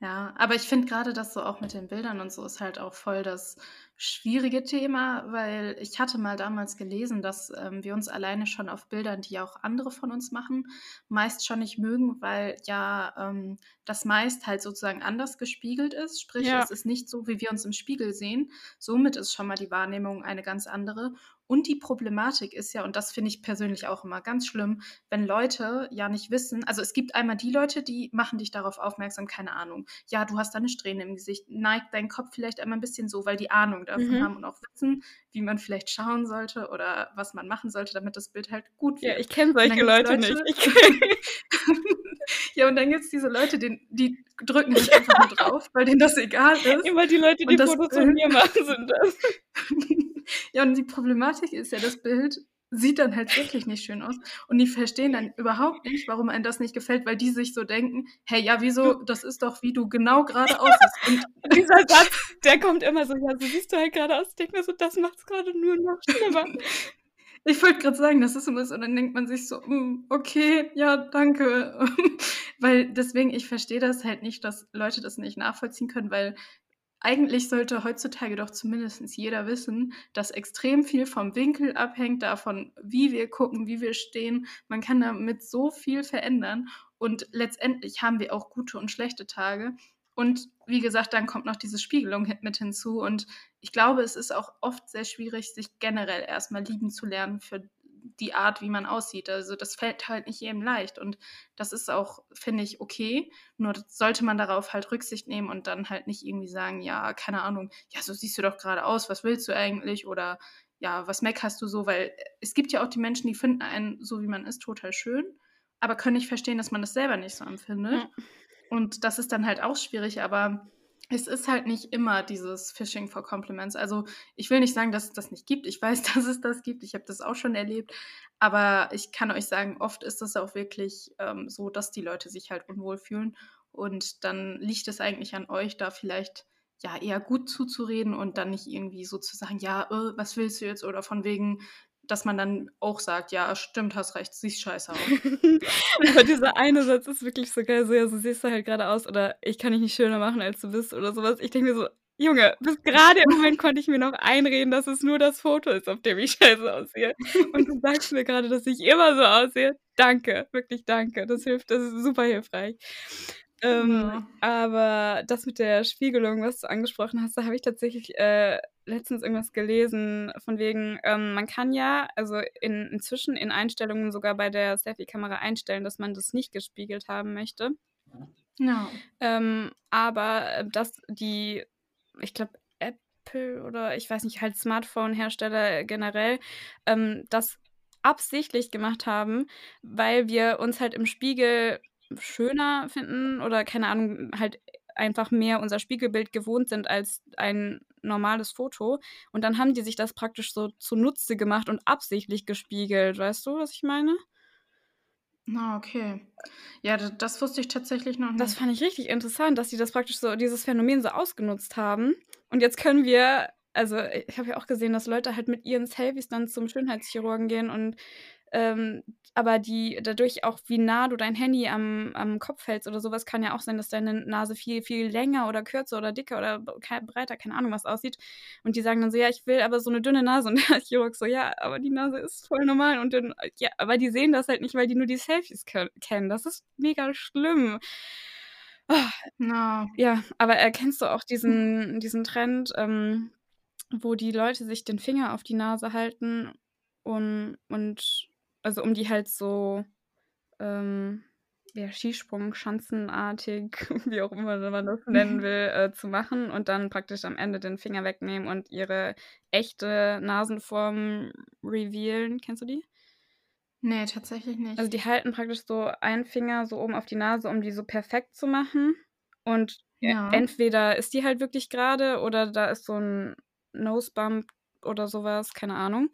Ja, aber ich finde gerade das so auch mit den Bildern und so ist halt auch voll das schwierige Thema, weil ich hatte mal damals gelesen, dass ähm, wir uns alleine schon auf Bildern, die auch andere von uns machen, meist schon nicht mögen, weil ja ähm, das meist halt sozusagen anders gespiegelt ist. Sprich, Ja. es ist nicht so, wie wir uns im Spiegel sehen. Somit ist schon mal die Wahrnehmung eine ganz andere. Und die Problematik ist ja, und das finde ich persönlich auch immer ganz schlimm, wenn Leute ja nicht wissen, also es gibt einmal die Leute, die machen dich darauf aufmerksam, keine Ahnung. Ja, du hast da eine Strähne im Gesicht, neigt deinen Kopf vielleicht einmal ein bisschen so, weil die Ahnung davon Mhm. haben und auch wissen, wie man vielleicht schauen sollte oder was man machen sollte, damit das Bild halt gut Ja, wird. ich kenne solche Leute nicht. Leute Ich kenn [laughs] ja, und dann gibt es diese Leute, die die drücken halt einfach nur drauf, weil denen das egal [laughs] ist. Immer die Leute, die Fotos von mir machen, sind das. [laughs] Ja, und die Problematik ist ja, das Bild sieht dann halt wirklich nicht schön aus und die verstehen dann [laughs] überhaupt nicht, warum einem das nicht gefällt, weil die sich so denken: „Hey, ja, wieso? Das ist doch, wie du genau gerade [laughs] aussiehst.“ Und Dieser Satz, der kommt immer so: „Ja, so siehst du halt gerade aus.“ Ich denke mir so: „Das macht's gerade nur noch schlimmer.“ [laughs] Ich wollte gerade sagen, das ist immer so, dann denkt man sich so: „Hm, okay, ja, danke.“ Weil deswegen, ich verstehe das halt nicht, dass Leute das nicht nachvollziehen können, weil eigentlich sollte heutzutage doch zumindest jeder wissen, dass extrem viel vom Winkel abhängt, davon, wie wir gucken, wie wir stehen. Man kann damit so viel verändern und letztendlich haben wir auch gute und schlechte Tage. Und wie gesagt, dann kommt noch diese Spiegelung mit hinzu und ich glaube, es ist auch oft sehr schwierig, sich generell erst mal lieben zu lernen für die Art, wie man aussieht. Also, das fällt halt nicht jedem leicht und das ist auch, finde ich, okay. Nur sollte man darauf halt Rücksicht nehmen und dann halt nicht irgendwie sagen: „Ja, keine Ahnung, ja, so siehst du doch gerade aus, was willst du eigentlich?“ Oder: „Ja, was meckerst du so?“ Weil es gibt ja auch die Menschen, die finden einen, so wie man ist, total schön, aber können nicht verstehen, dass man das selber nicht so empfindet. Ja. Und das ist dann halt auch schwierig, aber es ist halt nicht immer dieses Fishing for Compliments. Also, ich will nicht sagen, dass es das nicht gibt. Ich [laughs] weiß, dass es das gibt. Ich habe das auch schon erlebt. Aber ich kann euch sagen, oft ist es auch wirklich ähm, so, dass die Leute sich halt unwohl fühlen. Und dann liegt es eigentlich an euch, da vielleicht ja eher gut zuzureden und dann nicht irgendwie so zu sagen, ja, äh, was willst du jetzt? Oder von wegen, dass man dann auch sagt, ja, stimmt, hast recht, siehst scheiße aus. [laughs] Aber dieser eine Satz ist wirklich so geil, so: „Ja, so siehst du halt gerade aus“ oder „Ich kann dich nicht schöner machen, als du bist“ oder sowas. Ich denke mir so: „Junge, bis gerade im Moment konnte ich mir noch einreden, dass es nur das Foto ist, auf dem ich scheiße aussehe. Und du sagst mir gerade, dass ich immer so aussehe. Danke, wirklich danke. Das hilft, das ist super hilfreich.“ Ähm, Ja. aber das mit der Spiegelung, was du angesprochen hast, da habe ich tatsächlich, äh, letztens irgendwas gelesen von wegen, ähm, man kann ja also in inzwischen in Einstellungen sogar bei der Selfie-Kamera einstellen, dass man das nicht gespiegelt haben möchte. Ja. Ähm, aber, äh, dass die ich glaube, Apple oder ich weiß nicht, halt Smartphone-Hersteller generell, ähm, das absichtlich gemacht haben, weil wir uns halt im Spiegel schöner finden oder keine Ahnung, halt einfach mehr unser Spiegelbild gewohnt sind als ein normales Foto. Und dann haben die sich das praktisch so zunutze gemacht und absichtlich gespiegelt. Weißt du, was ich meine? Na, okay. Ja, das wusste ich tatsächlich noch Das nicht. fand ich richtig interessant, dass die das praktisch so dieses Phänomen so ausgenutzt haben. Und jetzt können wir also, ich habe ja auch gesehen, dass Leute halt mit ihren Selfies dann zum Schönheitschirurgen gehen und, ähm aber die dadurch auch, wie nah du dein Handy am am Kopf hältst oder so was, kann ja auch sein, dass deine Nase viel, viel länger oder kürzer oder dicker oder breiter, keine Ahnung was aussieht. Und die sagen dann so: „Ja, ich will aber so 'ne dünne Nase.“ [laughs] Und der Chirurg so: „Ja, aber die Nase ist voll normal.“ Und dann ja, aber die sehen das halt nicht, weil die nur die Selfies ke kennen. Das ist mega schlimm. Ja. Ja, aber erkennst du auch diesen diesen Trend, ähm, wo die Leute sich den Finger auf die Nase halten, um und also, um die halt so, ähm, ja, Skisprung, schanzenartig, [laughs] wie auch immer man das [laughs] nennen will, äh, zu machen und dann praktisch am Ende den Finger wegnehmen und ihre echte Nasenform revealen. Kennst du die? Ne, tatsächlich Also, nicht. die halten praktisch so einen Finger so oben auf die Nase, um die so perfekt zu machen. Und Ja. entweder ist die halt wirklich gerade oder da ist so 'n Nosebump oder so was, keine Ahnung.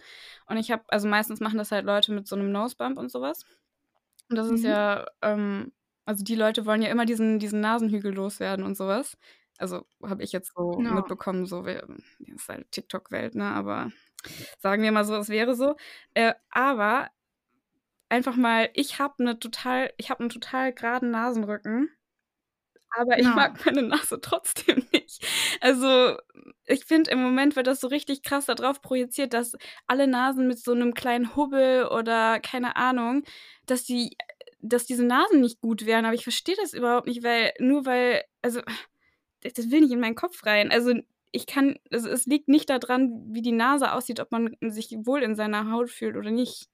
Und ich habe also, meistens machen das halt Leute mit so 'nem Nosebump und so was. Und das ist Mhm. ja, ähm also, die Leute wollen ja immer diesen diesen Nasenhügel loswerden und so was. Also, habe ich jetzt so Ja. mitbekommen, so we ist halt TikTok-Welt, ne, aber sagen wir mal so, es wäre so. Äh, aber einfach mal ich habe 'ne total ich habe 'n total geraden Nasenrücken, aber ich Ja. mag meine Nase trotzdem [laughs] nicht. Also, ich finde, im Moment wird das so richtig krass da drauf projiziert, dass alle Nasen mit so 'nem kleinen Hubbel oder keine Ahnung, dass die dass diese Nasen nicht gut wären, aber ich verstehe das überhaupt nicht, weil nur weil also, das das will nicht in meinen Kopf rein. Also, ich kann also, es liegt nicht da dran, wie die Nase aussieht, ob man sich wohl in seiner Haut fühlt oder nicht.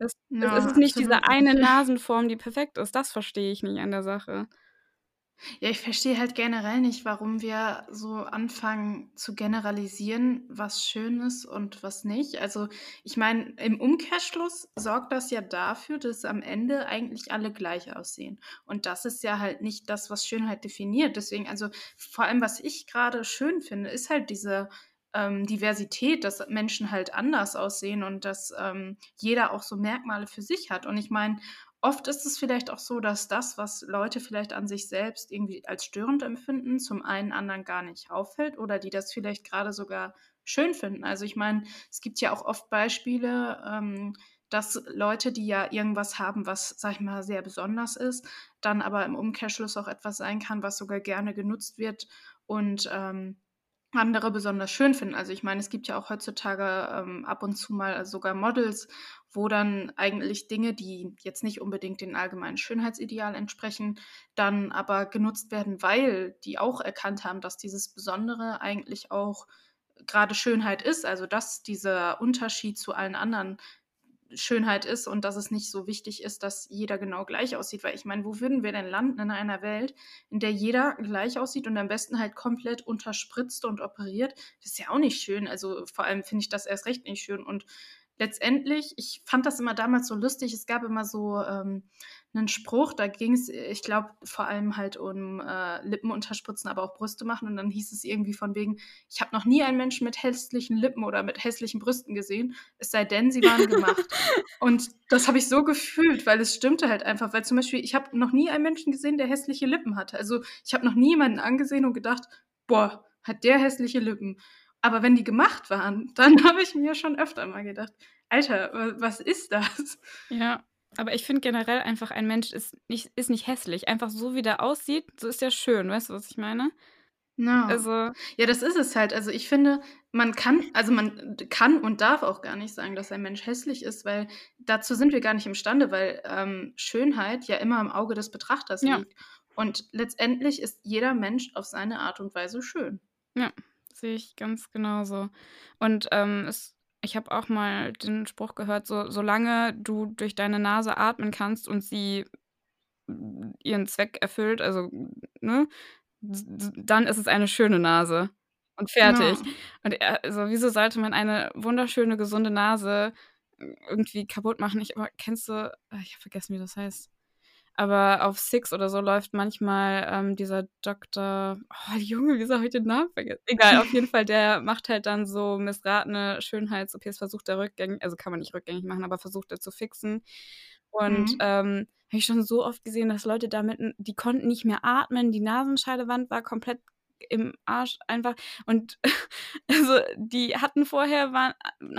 Es es es Ja, ist nicht diese absolut eine nicht. Nasenform, die perfekt ist. Das verstehe ich nicht an der Sache. Ja, ich verstehe halt generell nicht, warum wir so anfangen zu generalisieren, was schön ist und was nicht. Also, ich meine, im Umkehrschluss sorgt das ja dafür, dass am Ende eigentlich alle gleich aussehen. Und das ist ja halt nicht das, was Schönheit definiert. Deswegen also, vor allem, was ich grade schön finde, ist halt diese, ähm, Diversität, dass Menschen halt anders aussehen und dass, ähm, jeder auch so Merkmale für sich hat. Und ich meine, oft ist es vielleicht auch so, dass das, was Leute vielleicht an sich selbst irgendwie als störend empfinden, zum einen anderen gar nicht auffällt oder die das vielleicht grade sogar schön finden. Also, ich meine, es gibt ja auch oft Beispiele, ähm, dass Leute, die ja irgendwas haben, was, sage ich mal, sehr besonders ist, dann aber im Umkehrschluss auch etwas sein kann, was sogar gerne genutzt wird und, ähm, andere besonders schön finden. Also, ich meine, es gibt ja auch heutzutage, ähm, ab und zu mal sogar Models, wo dann eigentlich Dinge, die jetzt nicht unbedingt dem allgemeinen Schönheitsideal entsprechen, dann aber genutzt werden, weil die auch erkannt haben, dass dieses Besondere eigentlich auch grade Schönheit ist. Also, dass dieser Unterschied zu allen anderen Schönheit ist und dass es nicht so wichtig ist, dass jeder genau gleich aussieht. Weil ich meine, wo würden wir denn landen in einer Welt, in der jeder gleich aussieht und am besten halt komplett unterspritzt und operiert? Das ist ja auch nicht schön. Also, vor allem finde ich das erst recht nicht schön. Und letztendlich ich fand das immer damals so lustig, es gab immer so, ähm, 'nen Spruch, da ging's, ich glaube, vor allem halt um, äh, Lippen unterspritzen, aber auch Brüste machen. Und dann hieß es irgendwie von wegen: „Ich habe noch nie einen Menschen mit hässlichen Lippen oder mit hässlichen Brüsten gesehen, es sei denn, sie waren gemacht.“ [laughs] Und das habe ich so gefühlt, weil es stimmte halt einfach. Weil zum Beispiel, ich habe noch nie einen Menschen gesehen, der hässliche Lippen hatte. Also, ich habe noch nie jemanden angesehen und gedacht: „Boah, hat der hässliche Lippen.“ Aber wenn die gemacht waren, [laughs] dann habe ich mir schon öfter mal gedacht: „Alter, wa was ist das?“ Ja, aber ich finde generell einfach, ein Mensch ist nicht ist nicht hässlich. Einfach so, wie der aussieht, so ist der schön. Weißt du, was ich meine? Ja. Also Ja, das ist es halt. Also, ich finde, man kann also, man kann und darf auch gar nicht sagen, dass ein Mensch hässlich ist, weil dazu sind wir gar nicht imstande, weil, ähm, Schönheit ja immer im Auge des Betrachters Ja. liegt. Und letztendlich ist jeder Mensch auf seine Art und Weise schön. Ja, sehe ich ganz genauso. Und, ähm, es ich habe auch mal den Spruch gehört, so: „Solange du durch deine Nase atmen kannst und sie ihren Zweck erfüllt, also, ne, dann ist es eine schöne Nase und fertig.“ Ja. Und, äh, also, wieso sollte man eine wunderschöne, gesunde Nase irgendwie kaputt machen? Ich aber kennst du ah, ich habe vergessen, wie das heißt. Aber auf Six oder so läuft manchmal, ähm, dieser Doktor oh, [laughs] Junge, wieso habe ich den Namen vergessen? Egal, auf jeden Fall, der macht halt dann so missratene Schönheits-OPs, versucht er rückgängig also, kann man nicht rückgängig machen, aber versucht er zu fixen. Und, Mhm. ähm, habe ich schon so oft gesehen, dass Leute damit die konnten nicht mehr atmen, die Nasenscheidewand war komplett im Arsch einfach. Und [laughs] also, die hatten vorher waren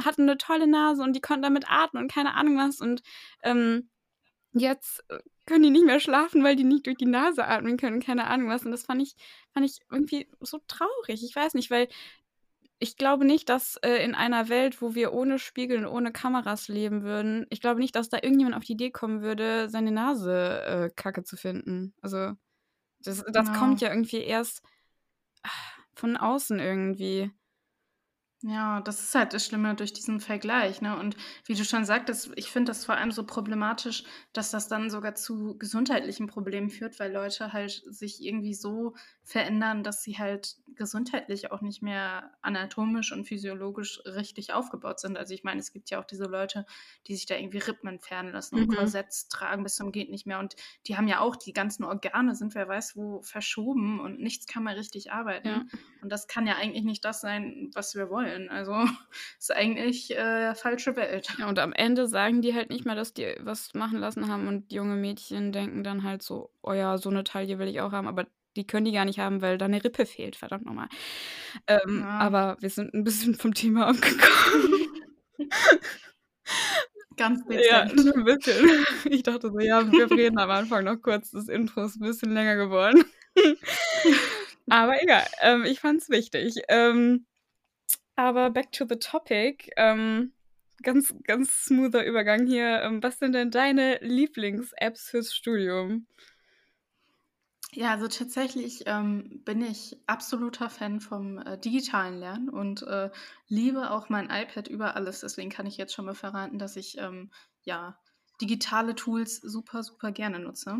hatten 'ne tolle Nase und die konnten damit atmen und keine Ahnung was. Und, ähm, jetzt, äh, können die nicht mehr schlafen, weil die nicht durch die Nase atmen können, keine Ahnung was. Und das fand ich fand ich irgendwie so traurig. Ich weiß nicht, weil ich glaube nicht, dass, äh, in einer Welt, wo wir ohne Spiegel und ohne Kameras leben würden ich glaube nicht, dass da irgendjemand auf die Idee kommen würde, seine Nase, äh, kacke zu finden. Also, das das kommt Genau. ja irgendwie erst von außen irgendwie. Ja, das ist halt das Schlimme durch diesen Vergleich, ne? Und wie du schon sagtest, ich finde das vor allem so problematisch, dass das dann sogar zu gesundheitlichen Problemen führt, weil Leute halt sich irgendwie so verändern, dass sie halt gesundheitlich auch nicht mehr anatomisch und physiologisch richtig aufgebaut sind. Also ich meine, es gibt ja auch diese Leute, die sich da irgendwie Rippen entfernen lassen und Mhm. Korsetts tragen bis zum geht nicht mehr. Und die haben ja auch die ganzen Organe sind, wer weiß wo, verschoben und nichts kann mehr richtig arbeiten. Ja. Und das kann ja eigentlich nicht das sein, was wir wollen. Also [laughs] ist eigentlich äh, falsche Welt. Ja, und am Ende sagen die halt nicht mal, dass die was machen lassen haben und junge Mädchen denken dann halt so, oh ja, so eine Taille will ich auch haben, aber die können die gar nicht haben, weil da eine Rippe fehlt, verdammt nochmal. Ähm, Ja. aber wir sind ein bisschen vom Thema abgekommen. [laughs] Ganz Ja, dezent. [laughs] ein bisschen. Ich dachte so, ja, wir reden am Anfang noch kurz. Das Intro ist ein bisschen länger geworden. Aber egal, ähm, ich fand's wichtig. Ähm, aber back to the topic. Ähm, ganz, ganz smoother Übergang hier. Ähm, was sind denn deine Lieblings-Apps fürs Studium? Ja, also tatsächlich ähm, bin ich absoluter Fan vom äh, digitalen Lernen und äh, liebe auch mein iPad über alles. Deswegen kann ich jetzt schon mal verraten, dass ich ähm, ja digitale Tools super, super gerne nutze.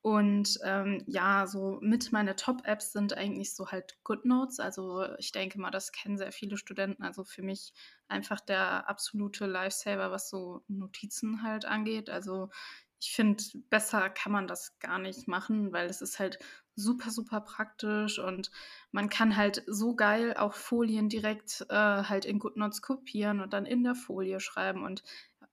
Und ähm, ja, so mit meine Top-Apps sind eigentlich so halt GoodNotes. Also ich denke mal, das kennen sehr viele Studenten. Also für mich einfach der absolute Lifesaver, was so Notizen halt angeht. Also ich finde, besser kann man das gar nicht machen, weil es ist halt super, super praktisch und man kann halt so geil auch Folien direkt äh, halt in GoodNotes kopieren und dann in der Folie schreiben. Und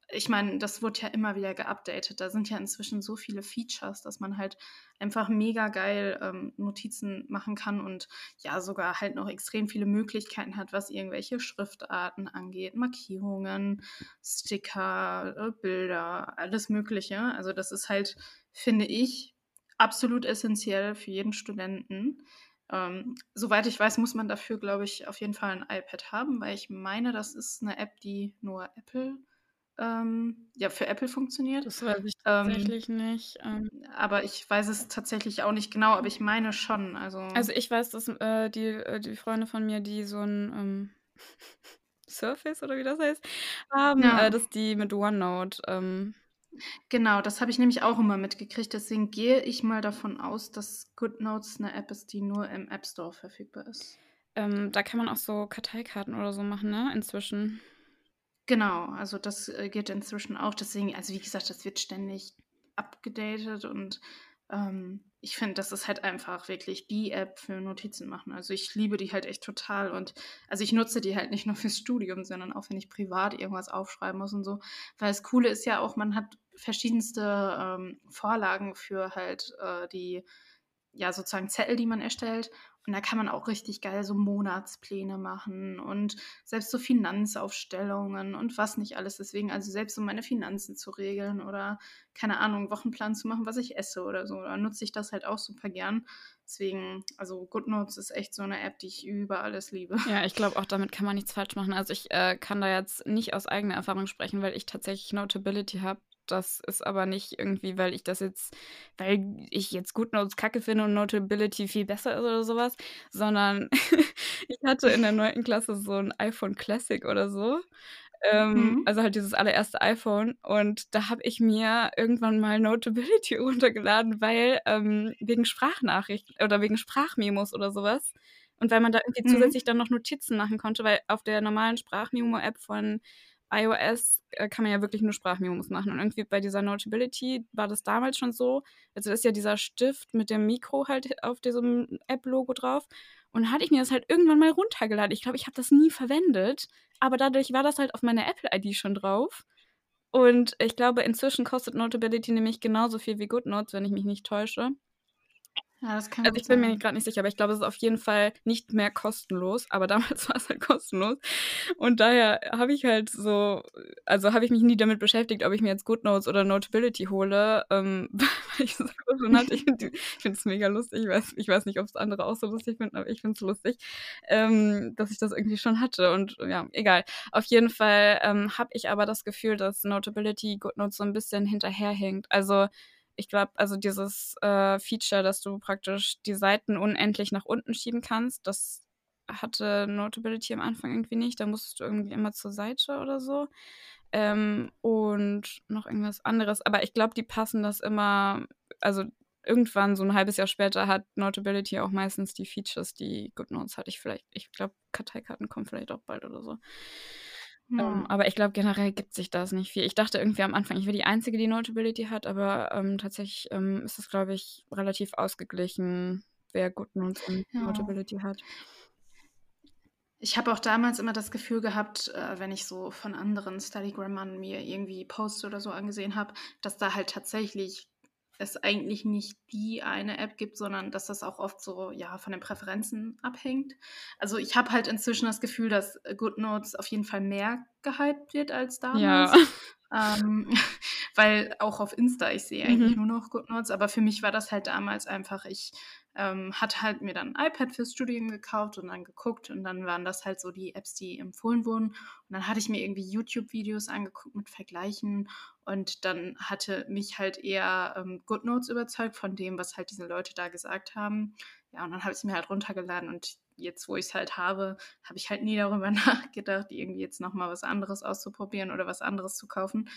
ich meine, das wird ja immer wieder geupdatet. Da sind ja inzwischen so viele Features, dass man halt einfach mega geil ähm, Notizen machen kann und ja sogar halt noch extrem viele Möglichkeiten hat, was irgendwelche Schriftarten angeht, Markierungen, Sticker, äh, Bilder, alles Mögliche. Also das ist halt, finde ich, absolut essentiell für jeden Studenten. Ähm, soweit ich weiß, muss man dafür, glaube ich, auf jeden Fall ein iPad haben, weil ich meine, das ist eine App, die nur Apple, ähm, ja, für Apple funktioniert. Das weiß ich Ähm, tatsächlich nicht. Ähm, aber ich weiß es tatsächlich auch nicht genau, aber ich meine schon. Also, also ich weiß, dass äh, die, äh, die Freunde von mir, die so ein ähm, [laughs] Surface oder wie das heißt, haben, Ja. äh, dass die mit OneNote ähm, genau, das habe ich nämlich auch immer mitgekriegt. Deswegen gehe ich mal davon aus, dass GoodNotes eine App ist, die nur im App Store verfügbar ist. ähm, da kann man auch so Karteikarten oder so machen, ne? Inzwischen. Genau, also das äh, geht inzwischen auch. Deswegen, also wie gesagt, das wird ständig abgedatet und ähm, ich finde, das ist halt einfach wirklich die App für Notizen machen. Also ich liebe die halt echt total und also ich nutze die halt nicht nur fürs Studium, sondern auch wenn ich privat irgendwas aufschreiben muss und so. Weil das Coole ist ja auch, man hat verschiedenste ähm, Vorlagen für halt äh, die, ja, sozusagen Zettel, die man erstellt. Und da kann man auch richtig geil so Monatspläne machen und selbst so Finanzaufstellungen und was nicht alles. Deswegen, also selbst um meine Finanzen zu regeln oder keine Ahnung, Wochenplan zu machen, was ich esse oder so, da nutze ich das halt auch super gern. Deswegen, also GoodNotes ist echt so eine App, die ich über alles liebe. Ja, ich glaube auch, damit kann man nichts falsch machen. Also ich äh, kann da jetzt nicht aus eigener Erfahrung sprechen, weil ich tatsächlich Notability habe. Das ist aber nicht irgendwie, weil ich das jetzt, weil ich jetzt GoodNotes kacke finde und Notability viel besser ist oder sowas, sondern [laughs] ich hatte in der 9. Klasse so ein iPhone Classic oder so. Ähm, Mhm. also halt dieses allererste iPhone und da habe ich mir irgendwann mal Notability [laughs] runtergeladen, weil ähm, wegen Sprachnachrichten oder wegen Sprachmemos oder sowas und weil man da irgendwie Mhm. zusätzlich dann noch Notizen machen konnte, weil auf der normalen Sprachmemo-App von iOS äh, kann man ja wirklich nur Sprachmemos machen. Und irgendwie bei dieser Notability war das damals schon so. Also ist ja dieser Stift mit dem Mikro halt auf diesem App-Logo drauf. Und hatte ich mir das halt irgendwann mal runtergeladen. Ich glaube, ich habe das nie verwendet, aber dadurch war das halt auf meiner Apple-ID schon drauf. Und ich glaube, inzwischen kostet Notability nämlich genauso viel wie GoodNotes, wenn ich mich nicht täusche. Ja, das kann Also ich bin mir sein. gerade nicht sicher, aber ich glaube, es ist auf jeden Fall nicht mehr kostenlos. Aber [laughs] damals war es halt kostenlos. Und daher habe ich halt so, also habe ich mich nie damit beschäftigt, ob ich mir jetzt GoodNotes oder Notability hole, ähm, [laughs] weil ich einfach schon hatte. Ich finde es mega lustig. Ich weiß, ich weiß nicht, ob es andere auch so lustig finden, aber ich finde es lustig, ähm, dass ich das irgendwie schon hatte. Und ja, egal. Auf jeden Fall ähm, habe ich aber das Gefühl, dass Notability GoodNotes so ein bisschen hinterherhängt. Also ich glaube, also dieses äh, Feature, dass du praktisch die Seiten unendlich nach unten schieben kannst, das hatte Notability am Anfang irgendwie nicht. Da musstest du irgendwie immer zur Seite oder so. Ähm, und noch irgendwas anderes. Aber ich glaube, die passen das immer, also irgendwann, so ein halbes Jahr später, hat Notability auch meistens die Features, die GoodNotes hatte ich vielleicht. Ich glaube, Karteikarten kommen vielleicht auch bald oder so. Ja. ähm, aber ich glaube, generell gibt sich das nicht viel. Ich dachte irgendwie am Anfang, ich wäre die Einzige, die Notability hat, aber ähm, tatsächlich ähm, ist es, glaube ich, relativ ausgeglichen, wer GoodNotes und Ja. Notability hat. Ich habe auch damals immer das Gefühl gehabt, äh, wenn ich so von anderen Studygrammern mir irgendwie Posts oder so angesehen habe, dass da halt tatsächlich es eigentlich nicht die eine App gibt, sondern dass das auch oft so ja von den Präferenzen abhängt. Also ich habe halt inzwischen das Gefühl, dass GoodNotes auf jeden Fall mehr gehypt wird als Ja. damals. Ähm, weil auch auf Insta, ich sehe eigentlich Mhm. nur noch GoodNotes, aber für mich war das halt damals einfach, ich ähm, hatte halt mir dann ein iPad fürs Studium gekauft und dann geguckt und dann waren das halt so die Apps, die empfohlen wurden. Und dann hatte ich mir irgendwie YouTube-Videos angeguckt mit Vergleichen und dann hatte mich halt eher ähm, GoodNotes überzeugt von dem, was halt diese Leute da gesagt haben. Ja, und dann habe ich es mir halt runtergeladen und jetzt, wo ich es halt habe, habe ich halt nie darüber [laughs] nachgedacht, irgendwie jetzt nochmal was anderes auszuprobieren oder was anderes zu kaufen,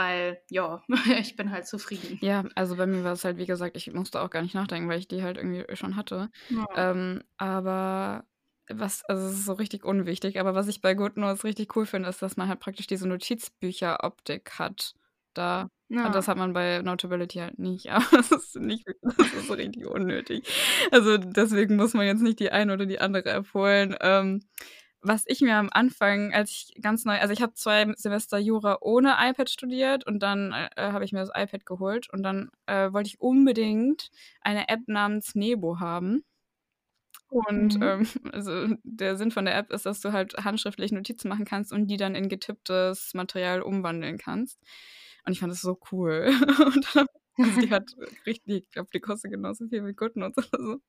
weil, ja, [laughs] ich bin halt zufrieden. Ja, also bei mir war es halt, wie gesagt, ich musste auch gar nicht nachdenken, weil ich die halt irgendwie schon hatte. Ja. Ähm, aber was, also es ist so richtig unwichtig, aber was ich bei GoodNotes richtig cool finde, ist, dass man halt praktisch diese Notizbücher-Optik hat. Da. Und Ja. das hat man bei Notability halt nicht. [laughs] Aber das ist nicht, das ist so richtig unnötig. Also deswegen muss man jetzt nicht die eine oder die andere App holen. Ähm, was ich mir am Anfang, als ich ganz neu, also ich habe zwei Semester Jura ohne iPad studiert und dann äh, habe ich mir das iPad geholt und dann äh, wollte ich unbedingt eine App namens Nebo haben. Und Mhm. ähm, [laughs] also der Sinn von der App ist, dass du halt handschriftlich Notizen machen kannst und die dann in getipptes Material umwandeln kannst. Und ich fand das so cool. [laughs] Und dann, also die hat richtig, ich glaube, die kostet genauso viel wie GoodNotes oder so.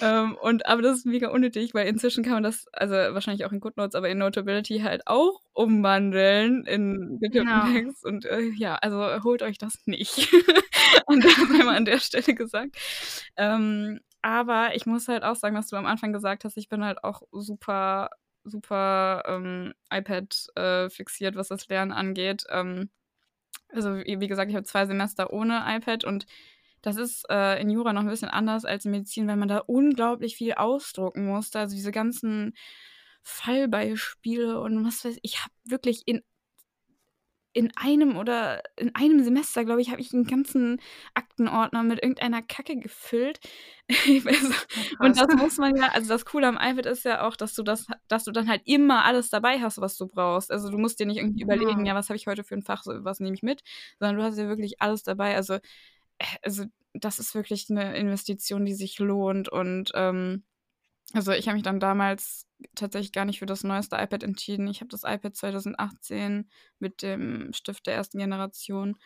Ähm, und aber das ist mega unnötig, weil inzwischen kann man das, also wahrscheinlich auch in GoodNotes, aber in Notability halt auch umwandeln in Ja. Text. Und äh, ja, also holt euch das nicht. [laughs] und das sei mal an der Stelle gesagt. Ähm, aber ich muss halt auch sagen, was du am Anfang gesagt hast, ich bin halt auch super, super ähm, iPad äh, fixiert, was das Lernen angeht. Ähm, also wie, wie gesagt, ich habe zwei Semester ohne iPad und das ist äh, in Jura noch ein bisschen anders als in Medizin, weil man da unglaublich viel ausdrucken musste. Also diese ganzen Fallbeispiele und was weiß ich. Ich habe wirklich in, in einem oder in einem Semester, glaube ich, habe ich einen ganzen Aktenordner mit irgendeiner Kacke gefüllt. [laughs] Weiß, und das muss man ja, also das Coole am iPad ist ja auch, dass du das, dass du dann halt immer alles dabei hast, was du brauchst. Also du musst dir nicht irgendwie überlegen, Ja. ja, was habe ich heute für ein Fach, so, was nehme ich mit, sondern du hast ja wirklich alles dabei. Also, also das ist wirklich eine Investition, die sich lohnt. Und ähm, also ich habe mich dann damals tatsächlich gar nicht für das neueste iPad entschieden. Ich habe das iPad 2018 mit dem Stift der ersten Generation,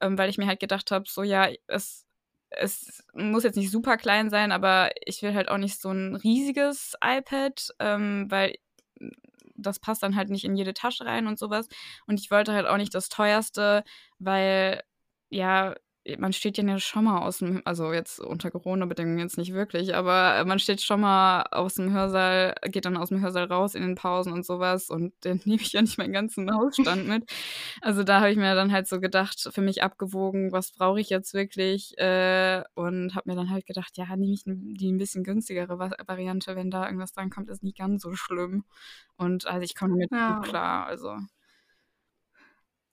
ähm, weil ich mir halt gedacht habe, so ja, es, es muss jetzt nicht super klein sein, aber ich will halt auch nicht so ein riesiges iPad, ähm, weil das passt dann halt nicht in jede Tasche rein und sowas. Und ich wollte halt auch nicht das teuerste, weil ja, man steht ja schon mal aus dem, also jetzt unter Corona-Bedingungen jetzt nicht wirklich, aber man steht schon mal aus dem Hörsaal, geht dann aus dem Hörsaal raus in den Pausen und sowas und [laughs] dann nehme ich ja nicht meinen ganzen Hausstand mit. Also da habe ich mir dann halt so gedacht, für mich abgewogen, was brauche ich jetzt wirklich äh, und habe mir dann halt gedacht, ja, nehme ich die ein bisschen günstigere Va Variante, wenn da irgendwas dran kommt, ist nicht ganz so schlimm. Und also ich komme damit Ja. klar, also.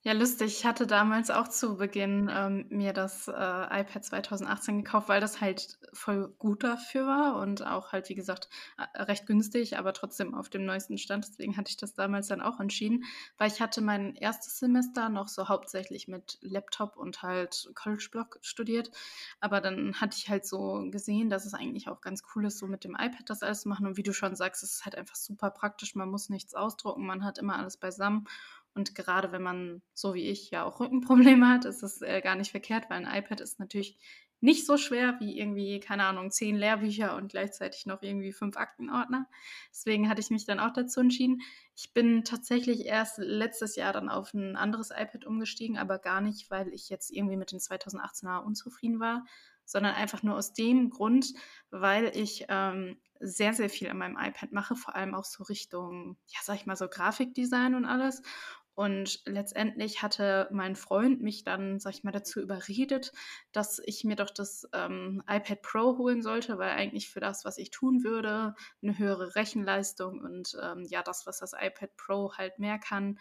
Ja, lustig. Ich hatte damals auch zu Beginn ähm, mir das äh, iPad 2018 gekauft, weil das halt voll gut dafür war und auch halt, wie gesagt, äh, recht günstig, aber trotzdem auf dem neuesten Stand. Deswegen hatte ich das damals dann auch entschieden, weil ich hatte mein erstes Semester noch so hauptsächlich mit Laptop und halt College Block studiert. Aber dann hatte ich halt so gesehen, dass es eigentlich auch ganz cool ist, so mit dem iPad das alles zu machen. Und wie du schon sagst, es ist halt einfach super praktisch. Man muss nichts ausdrucken, man hat immer alles beisammen. Und gerade wenn man, so wie ich, ja auch Rückenprobleme hat, ist es äh, gar nicht verkehrt, weil ein iPad ist natürlich nicht so schwer wie irgendwie, keine Ahnung, zehn Lehrbücher und gleichzeitig noch irgendwie fünf Aktenordner. Deswegen hatte ich mich dann auch dazu entschieden. Ich bin tatsächlich erst letztes Jahr dann auf ein anderes iPad umgestiegen, aber gar nicht, weil ich jetzt irgendwie mit den 2018er unzufrieden war, sondern einfach nur aus dem Grund, weil ich ähm, sehr, sehr viel an meinem iPad mache, vor allem auch so Richtung, ja, sag ich mal, so Grafikdesign und alles. Und letztendlich hatte mein Freund mich dann, sag ich mal, dazu überredet, dass ich mir doch das ähm, iPad Pro holen sollte, weil eigentlich für das, was ich tun würde, eine höhere Rechenleistung und ähm, ja, das, was das iPad Pro halt mehr kann,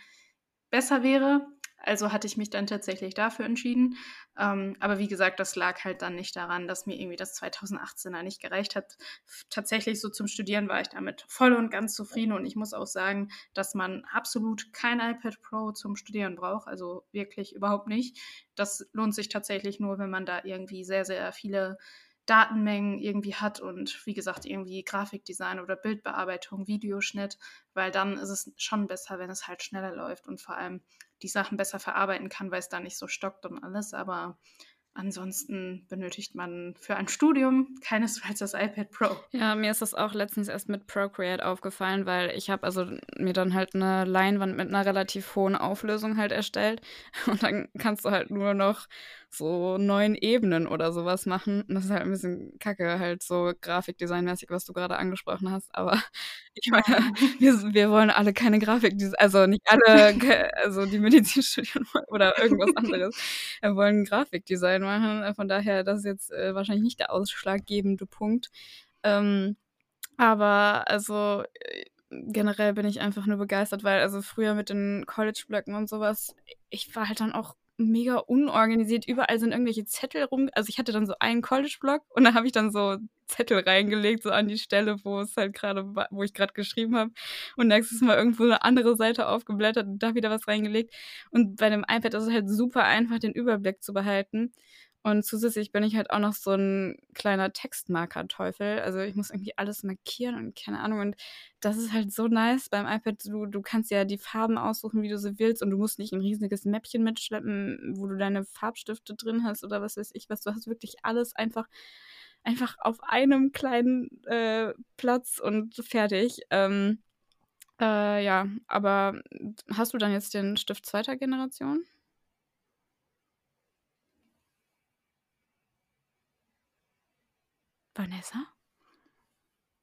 besser wäre. Also hatte ich mich dann tatsächlich dafür entschieden. Ähm, aber wie gesagt, das lag halt dann nicht daran, dass mir irgendwie das 2018er nicht gereicht hat. Tatsächlich so zum Studieren war ich damit voll und ganz zufrieden. Und ich muss auch sagen, dass man absolut kein iPad Pro zum Studieren braucht. Also wirklich überhaupt nicht. Das lohnt sich tatsächlich nur, wenn man da irgendwie sehr, sehr viele Datenmengen irgendwie hat und wie gesagt irgendwie Grafikdesign oder Bildbearbeitung, Videoschnitt, weil dann ist es schon besser, wenn es halt schneller läuft und vor allem die Sachen besser verarbeiten kann, weil es da nicht so stockt und alles. Aber Ansonsten benötigt man für ein Studium keinesfalls das iPad Pro. Ja, mir ist das auch letztens erst mit Procreate aufgefallen, weil ich habe also mir dann halt eine Leinwand mit einer relativ hohen Auflösung halt erstellt [laughs] und dann kannst du halt nur noch so neun Ebenen oder sowas machen. Und das ist halt ein bisschen kacke, halt so Grafikdesignmäßig, was du gerade angesprochen hast. Aber [laughs] ich meine, [laughs] wir, wir wollen alle keine Grafikdesign, also nicht alle, also die Medizin studieren [laughs] oder irgendwas anderes, wir wollen Grafikdesign machen. Von daher, das ist jetzt äh, wahrscheinlich nicht der ausschlaggebende Punkt. Ähm, aber also äh, generell bin ich einfach nur begeistert, weil also früher mit den College-Blöcken und sowas, ich war halt dann auch mega unorganisiert. Überall sind irgendwelche Zettel rum. Also ich hatte dann so einen College-Blog und da habe ich dann so Zettel reingelegt, so an die Stelle, wo es halt gerade, wo ich gerade geschrieben habe. Und nächstes Mal irgendwo eine andere Seite aufgeblättert und da wieder was reingelegt. Und bei dem iPad ist es halt super einfach, den Überblick zu behalten. Und zusätzlich bin ich halt auch noch so ein kleiner Textmarker-Teufel. Also ich muss irgendwie alles markieren und keine Ahnung. Und das ist halt so nice beim iPad. Du, du kannst ja die Farben aussuchen, wie du sie willst. Und du musst nicht ein riesiges Mäppchen mitschleppen, wo du deine Farbstifte drin hast oder was weiß ich was. Du hast wirklich alles einfach, einfach auf einem kleinen äh, Platz und fertig. Ähm, äh, ja, aber hast du dann jetzt den Stift zweiter Generation? Vanessa?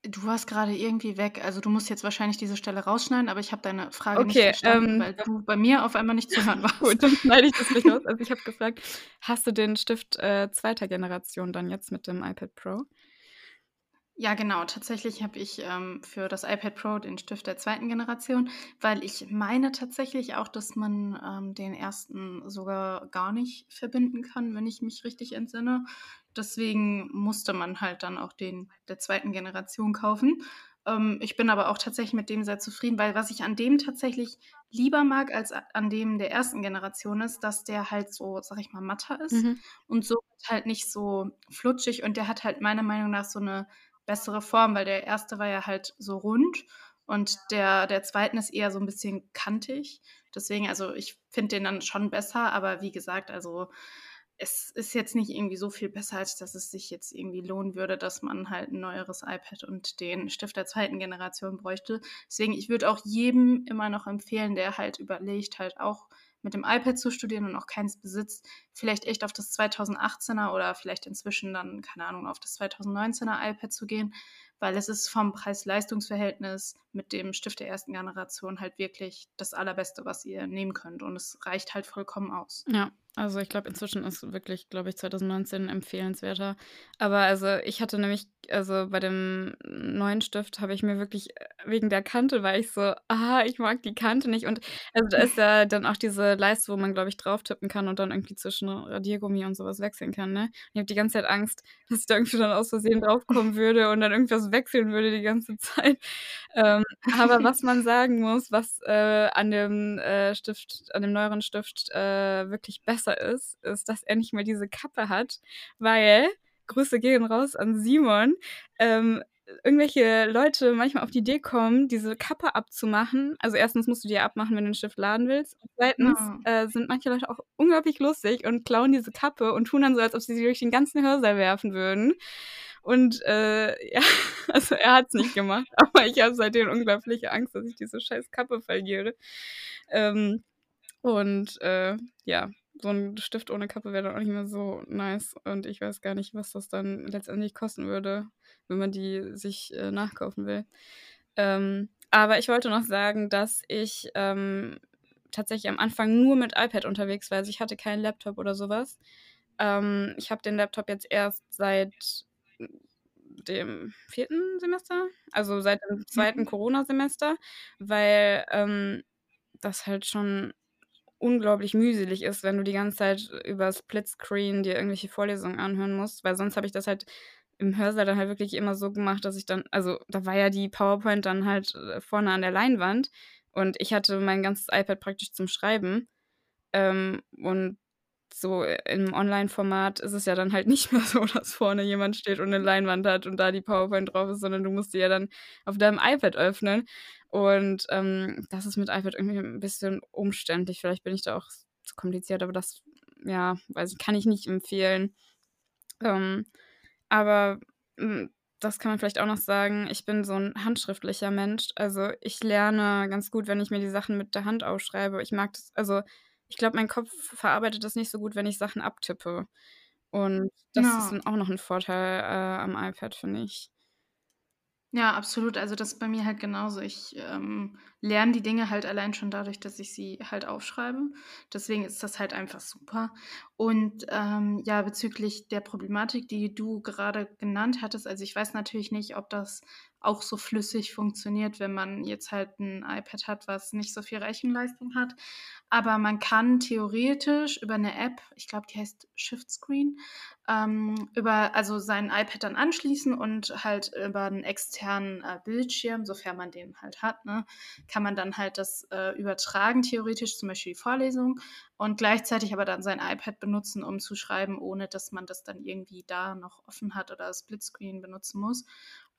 Du warst gerade irgendwie weg. Also du musst jetzt wahrscheinlich diese Stelle rausschneiden, aber ich habe deine Frage nicht verstanden, ähm, weil du bei mir auf einmal nicht zu hören [laughs] warst. Gut, dann schneide ich das nicht aus. Also ich habe gefragt, hast du den Stift äh, zweiter Generation dann jetzt mit dem iPad Pro? Ja, genau. Tatsächlich habe ich ähm, für das iPad Pro den Stift der zweiten Generation, weil ich meine tatsächlich auch, dass man ähm, den ersten sogar gar nicht verbinden kann, wenn ich mich richtig entsinne. Deswegen musste man halt dann auch den der zweiten Generation kaufen. Ähm, ich bin aber auch tatsächlich mit dem sehr zufrieden, weil was ich an dem tatsächlich lieber mag als an dem der ersten Generation ist, dass der halt so, sag ich mal, matter ist mhm. und so halt nicht so flutschig und der hat halt meiner Meinung nach so eine bessere Form, weil der erste war ja halt so rund und der, der zweiten ist eher so ein bisschen kantig. Deswegen, also ich finde den dann schon besser, aber wie gesagt, also es ist jetzt nicht irgendwie so viel besser, als dass es sich jetzt irgendwie lohnen würde, dass man halt ein neueres iPad und den Stift der zweiten Generation bräuchte. Deswegen, ich würde auch jedem immer noch empfehlen, der halt überlegt, halt auch mit dem iPad zu studieren und auch keins besitzt, vielleicht echt auf das 2018er oder vielleicht inzwischen dann, keine Ahnung, auf das 2019er iPad zu gehen, weil es ist vom Preis-Leistungs-Verhältnis mit dem Stift der ersten Generation halt wirklich das Allerbeste, was ihr nehmen könnt und es reicht halt vollkommen aus. Ja, also ich glaube, inzwischen ist wirklich, glaube ich, 2019 empfehlenswerter. Aber also ich hatte nämlich, also bei dem neuen Stift habe ich mir wirklich äh, wegen der Kante, weil ich so, ah, ich mag die Kante nicht. Und also da ist ja [laughs] dann auch diese Leiste, wo man, glaube ich, drauf tippen kann und dann irgendwie zwischen Radiergummi und sowas wechseln kann, ne? Und ich habe die ganze Zeit Angst, dass ich da irgendwie dann aus Versehen draufkommen [laughs] würde und dann irgendwas wechseln würde die ganze Zeit. Ähm, aber was man sagen muss, was äh, an dem äh, Stift, an dem neueren Stift äh, wirklich besser ist, ist, dass er nicht mehr diese Kappe hat, weil, Grüße gehen raus an Simon, ähm, irgendwelche Leute manchmal auf die Idee kommen, diese Kappe abzumachen. Also erstens musst du die abmachen, wenn du den Stift laden willst. Und zweitens oh. äh, sind manche Leute auch unglaublich lustig und klauen diese Kappe und tun dann so, als ob sie sie durch den ganzen Hörsaal werfen würden. Und äh, [laughs] ja, also er hat es nicht gemacht, [laughs] aber ich habe seitdem unglaubliche Angst, dass ich diese scheiß Kappe verliere. Ähm, und äh, ja, so ein Stift ohne Kappe wäre dann auch nicht mehr so nice. Und ich weiß gar nicht, was das dann letztendlich kosten würde, wenn man die sich äh, nachkaufen will. Ähm, aber ich wollte noch sagen, dass ich ähm, tatsächlich am Anfang nur mit iPad unterwegs war. Also ich hatte keinen Laptop oder sowas. Ähm, ich habe den Laptop jetzt erst seit dem vierten Semester, also seit dem zweiten mhm. Corona-Semester, weil ähm, das halt schon unglaublich mühselig ist, wenn du die ganze Zeit über Splitscreen dir irgendwelche Vorlesungen anhören musst, weil sonst habe ich das halt im Hörsaal dann halt wirklich immer so gemacht, dass ich dann, also da war ja die PowerPoint dann halt äh, vorne an der Leinwand und ich hatte mein ganzes iPad praktisch zum Schreiben ähm, und so im Online-Format ist es ja dann halt [laughs] nicht mehr so, dass vorne jemand steht und eine Leinwand hat und da die PowerPoint drauf ist, sondern du musst die ja dann auf deinem iPad öffnen. Und ähm, das ist mit iPad irgendwie ein bisschen umständlich. Vielleicht bin ich da auch zu kompliziert, aber das, ja, weiß ich, kann ich nicht empfehlen. Ähm, aber hm, das kann man vielleicht auch noch sagen. Ich bin so ein handschriftlicher Mensch. Also ich lerne ganz gut, wenn ich mir die Sachen mit der Hand aufschreibe. Ich mag das, also ich glaube, mein Kopf verarbeitet das nicht so gut, wenn ich Sachen abtippe. Und das ja. ist auch noch ein Vorteil äh, am iPad, finde ich. Ja, absolut. Also das ist bei mir halt genauso. Ich ähm, lerne die Dinge halt allein schon dadurch, dass ich sie halt aufschreibe. Deswegen ist das halt einfach super. Und ähm, ja, bezüglich der Problematik, die du gerade genannt hattest, also ich weiß natürlich nicht, ob das auch so flüssig funktioniert, wenn man jetzt halt ein iPad hat, was nicht so viel Rechenleistung hat. Aber man kann theoretisch über eine App, ich glaube, die heißt Shift Screen, ähm, über also sein iPad dann anschließen und halt über einen externen äh, Bildschirm, sofern man den halt hat, ne, kann man dann halt das äh, übertragen, theoretisch zum Beispiel die Vorlesung und gleichzeitig aber dann sein iPad benutzen, um zu schreiben, ohne dass man das dann irgendwie da noch offen hat oder Splitscreen benutzen muss.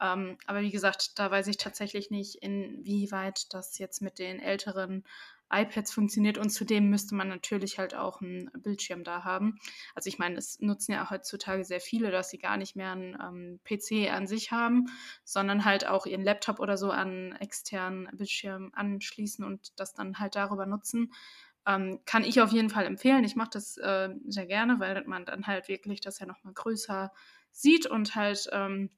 Ähm, aber wie gesagt, da weiß ich tatsächlich nicht, inwieweit das jetzt mit den älteren iPads funktioniert und zudem müsste man natürlich halt auch einen Bildschirm da haben. Also ich meine, es nutzen ja heutzutage sehr viele, dass sie gar nicht mehr einen ähm, PC an sich haben, sondern halt auch ihren Laptop oder so an externen Bildschirm anschließen und das dann halt darüber nutzen. Ähm, kann ich auf jeden Fall empfehlen. Ich mache das äh, sehr gerne, weil man dann halt wirklich das ja nochmal größer sieht und halt ähm,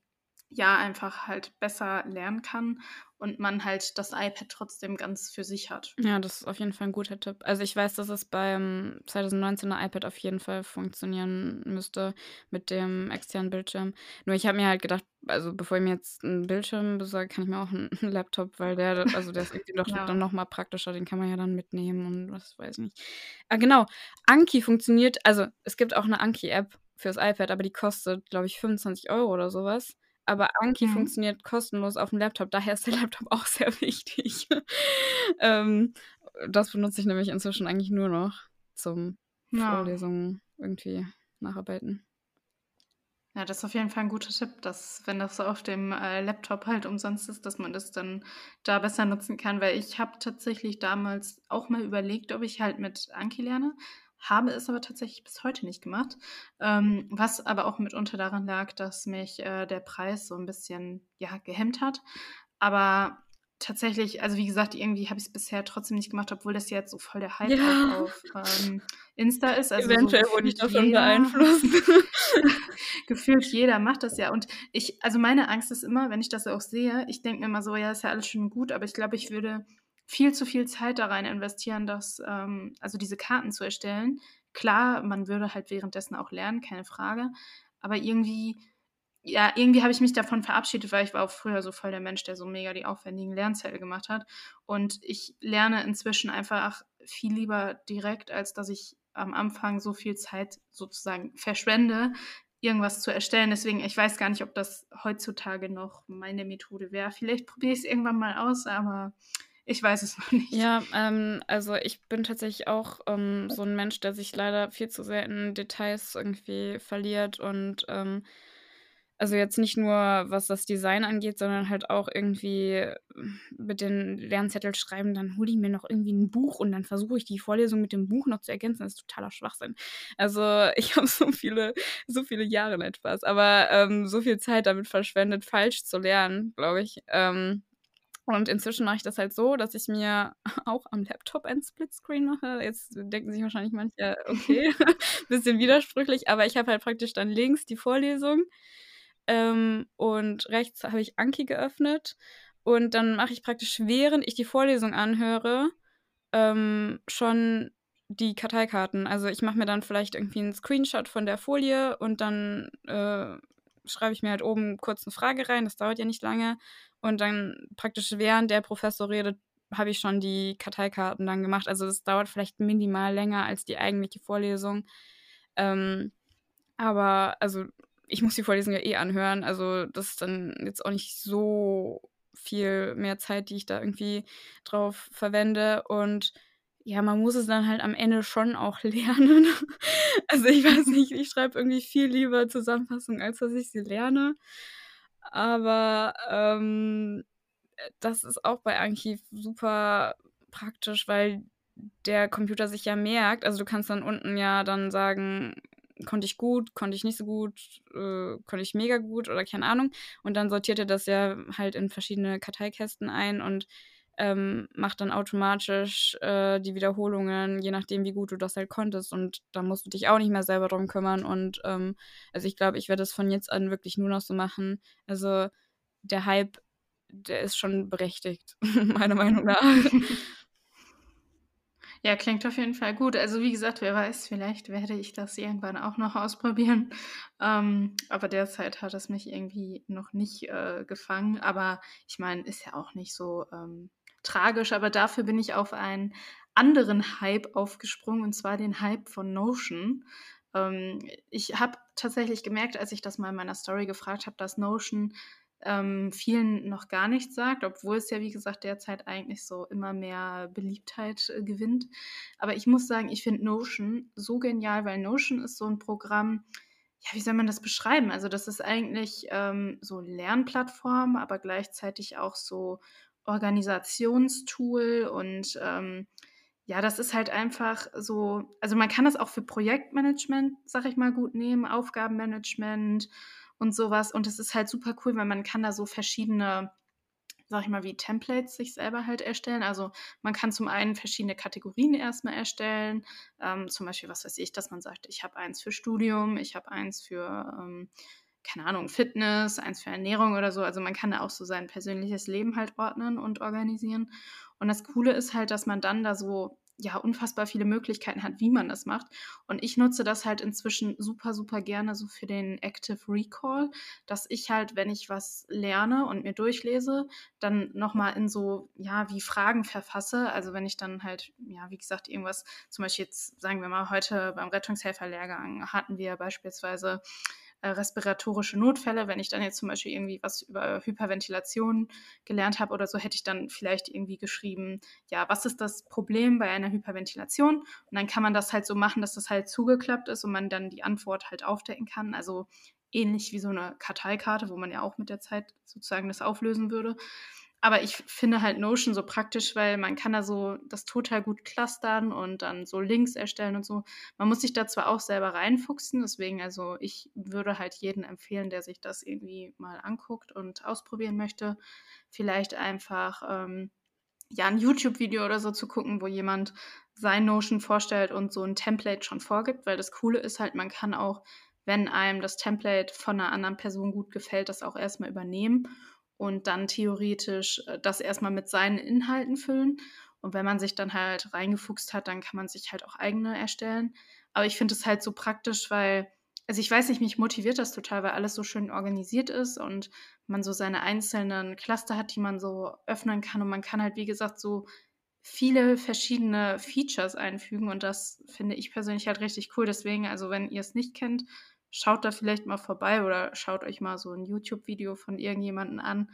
ja einfach halt besser lernen kann und man halt das iPad trotzdem ganz für sich hat. Ja, das ist auf jeden Fall ein guter Tipp. Also ich weiß, dass es beim 2019er iPad auf jeden Fall funktionieren müsste mit dem externen Bildschirm. Nur ich habe mir halt gedacht, also bevor ich mir jetzt einen Bildschirm besorge, kann ich mir auch einen, [laughs] Laptop, weil der, also der ist irgendwie doch ja. dann nochmal praktischer, den kann man ja dann mitnehmen und was weiß ich nicht. Ah, genau, Anki funktioniert, also es gibt auch eine Anki-App fürs iPad, aber die kostet, glaube ich, 25 Euro oder sowas. Aber Anki mhm. funktioniert kostenlos auf dem Laptop, daher ist der [laughs] Laptop auch sehr wichtig. [laughs] ähm, das benutze ich nämlich inzwischen eigentlich nur noch zum ja. Vorlesungen irgendwie nacharbeiten. Ja, das ist auf jeden Fall ein guter Tipp, dass, wenn das so auf dem äh, Laptop halt umsonst ist, dass man das dann da besser nutzen kann, weil ich habe tatsächlich damals auch mal überlegt, ob ich halt mit Anki lerne, habe es aber tatsächlich bis heute nicht gemacht, ähm, was aber auch mitunter daran lag, dass mich äh, der Preis so ein bisschen ja, gehemmt hat. Aber tatsächlich, also wie gesagt, irgendwie habe ich es bisher trotzdem nicht gemacht, obwohl das jetzt so voll der Hype ja. auf ähm, Insta ist. Also Eventuell so wurde ich davon beeinflusst. [laughs] gefühlt jeder macht das ja. Und ich, also meine Angst ist immer, wenn ich das auch sehe, ich denke mir immer so, ja, ist ja alles schon gut, aber ich glaube, ich würde viel zu viel Zeit da rein investieren, das, ähm, also diese Karten zu erstellen. Klar, man würde halt währenddessen auch lernen, keine Frage. Aber irgendwie, ja, irgendwie habe ich mich davon verabschiedet, weil ich war auch früher so voll der Mensch, der so mega die aufwendigen Lernzettel gemacht hat. Und ich lerne inzwischen einfach viel lieber direkt, als dass ich am Anfang so viel Zeit sozusagen verschwende, irgendwas zu erstellen. Deswegen, ich weiß gar nicht, ob das heutzutage noch meine Methode wäre. Vielleicht probiere ich es irgendwann mal aus, aber ich weiß es noch nicht. Ja, ähm, also ich bin tatsächlich auch ähm, so ein Mensch, der sich leider viel zu sehr in Details irgendwie verliert und ähm, also jetzt nicht nur was das Design angeht, sondern halt auch irgendwie mit den Lernzettel schreiben, dann hole ich mir noch irgendwie ein Buch und dann versuche ich die Vorlesung mit dem Buch noch zu ergänzen. Das ist totaler Schwachsinn. Also [laughs] ich habe so viele, so viele Jahre Spaß, aber ähm, so viel Zeit damit verschwendet, falsch zu lernen, glaube ich. Ähm, und inzwischen mache ich das halt so, dass ich mir [laughs] auch am Laptop ein Splitscreen mache. Jetzt denken sich wahrscheinlich manche, [laughs] okay, [laughs] bisschen widersprüchlich, aber ich habe halt praktisch dann links die Vorlesung ähm, und rechts habe ich Anki geöffnet. Und dann mache ich praktisch, während ich die Vorlesung anhöre, ähm, schon die Karteikarten. Also ich mache mir dann vielleicht irgendwie einen Screenshot von der Folie und dann äh, schreibe ich mir halt oben kurz eine Frage rein. Das dauert ja nicht lange. Und dann praktisch während der Professor redet, habe ich schon die Karteikarten dann gemacht. Also das dauert vielleicht minimal länger als die eigentliche Vorlesung. Ähm, aber also ich muss die Vorlesung ja eh anhören. Also das ist dann jetzt auch nicht so viel mehr Zeit, die ich da irgendwie drauf verwende. Und ja, man muss es dann halt am Ende schon auch [laughs] lernen. also ich weiß nicht, ich schreibe irgendwie viel lieber Zusammenfassungen, als dass ich sie lerne. Aber ähm, das ist auch bei Archiv super praktisch, weil der Computer sich ja merkt, also du kannst dann unten ja dann sagen, konnte ich gut, konnte ich nicht so gut, äh, konnte ich mega gut oder keine Ahnung. Und dann sortiert er das ja halt in verschiedene Karteikästen ein und ähm, macht dann automatisch äh, die Wiederholungen, je nachdem, wie gut du das halt konntest. Und da musst du dich auch nicht mehr selber drum kümmern. Und ähm, also ich glaube, ich werde das von jetzt an wirklich nur noch so machen. Also der Hype, der ist schon berechtigt, [laughs] meiner Meinung nach. [laughs] Ja, klingt auf jeden Fall gut. Also wie gesagt, wer weiß, vielleicht werde ich das irgendwann auch noch ausprobieren. [laughs] Ähm, aber derzeit hat es mich irgendwie noch nicht äh, gefangen. Aber ich meine, ist ja auch nicht so ähm, tragisch. Aber dafür bin ich auf einen anderen Hype aufgesprungen, und zwar den Hype von Notion. Ähm, ich habe tatsächlich gemerkt, als ich das mal in meiner Story gefragt habe, dass Notion ähm, vielen noch gar nichts sagt, obwohl es ja, wie gesagt, derzeit eigentlich so immer mehr Beliebtheit äh, gewinnt. Aber ich muss sagen, ich finde Notion so genial, weil Notion ist so ein Programm, ja, wie soll man das beschreiben? Also das ist eigentlich ähm, so Lernplattform, aber gleichzeitig auch so Organisationstool und ähm, ja, das ist halt einfach so, also man kann das auch für Projektmanagement, sag ich mal, gut nehmen, Aufgabenmanagement und sowas. Und es ist halt super cool, weil man kann da so verschiedene, sag ich mal, wie Templates sich selber halt erstellen. Also man kann zum einen verschiedene Kategorien erstmal erstellen. Ähm, zum Beispiel, was weiß ich, dass man sagt, ich habe eins für Studium, ich habe eins für ähm, keine Ahnung, Fitness, eins für Ernährung oder so. Also man kann da auch so sein persönliches Leben halt ordnen und organisieren. Und das Coole ist halt, dass man dann da so ja unfassbar viele Möglichkeiten hat, wie man das macht. Und ich nutze das halt inzwischen super, super gerne so für den Active Recall, dass ich halt, wenn ich was lerne und mir durchlese, dann nochmal in so, ja, wie Fragen verfasse. Also wenn ich dann halt, ja, wie gesagt, irgendwas, zum Beispiel jetzt, sagen wir mal, heute beim Rettungshelferlehrgang hatten wir beispielsweise äh, respiratorische Notfälle. Wenn ich dann jetzt zum Beispiel irgendwie was über Hyperventilation gelernt habe oder so, hätte ich dann vielleicht irgendwie geschrieben, ja, was ist das Problem bei einer Hyperventilation? Und dann kann man das halt so machen, dass das halt zugeklappt ist und man dann die Antwort halt aufdecken kann. Also ähnlich wie so eine Karteikarte, wo man ja auch mit der Zeit sozusagen das auflösen würde. Aber ich finde halt Notion so praktisch, weil man kann da so das total gut clustern und dann so Links erstellen und so. Man muss sich da zwar auch selber reinfuchsen, deswegen also ich würde halt jeden empfehlen, der sich das irgendwie mal anguckt und ausprobieren möchte, vielleicht einfach ähm, ja ein YouTube-Video oder so zu gucken, wo jemand sein Notion vorstellt und so ein Template schon vorgibt, weil das Coole ist halt, man kann auch, wenn einem das Template von einer anderen Person gut gefällt, das auch erstmal übernehmen und dann theoretisch äh, das erstmal mit seinen Inhalten füllen. Und wenn man sich dann halt reingefuchst hat, dann kann man sich halt auch eigene erstellen. Aber ich finde es halt so praktisch, weil, also ich weiß nicht, mich motiviert das total, weil alles so schön organisiert ist und man so seine einzelnen Cluster hat, die man so öffnen kann. Und man kann halt, wie gesagt, so viele verschiedene Features einfügen. Und das finde ich persönlich halt richtig cool. Deswegen, also wenn ihr es nicht kennt, schaut da vielleicht mal vorbei oder schaut euch mal so ein YouTube-Video von irgendjemandem an,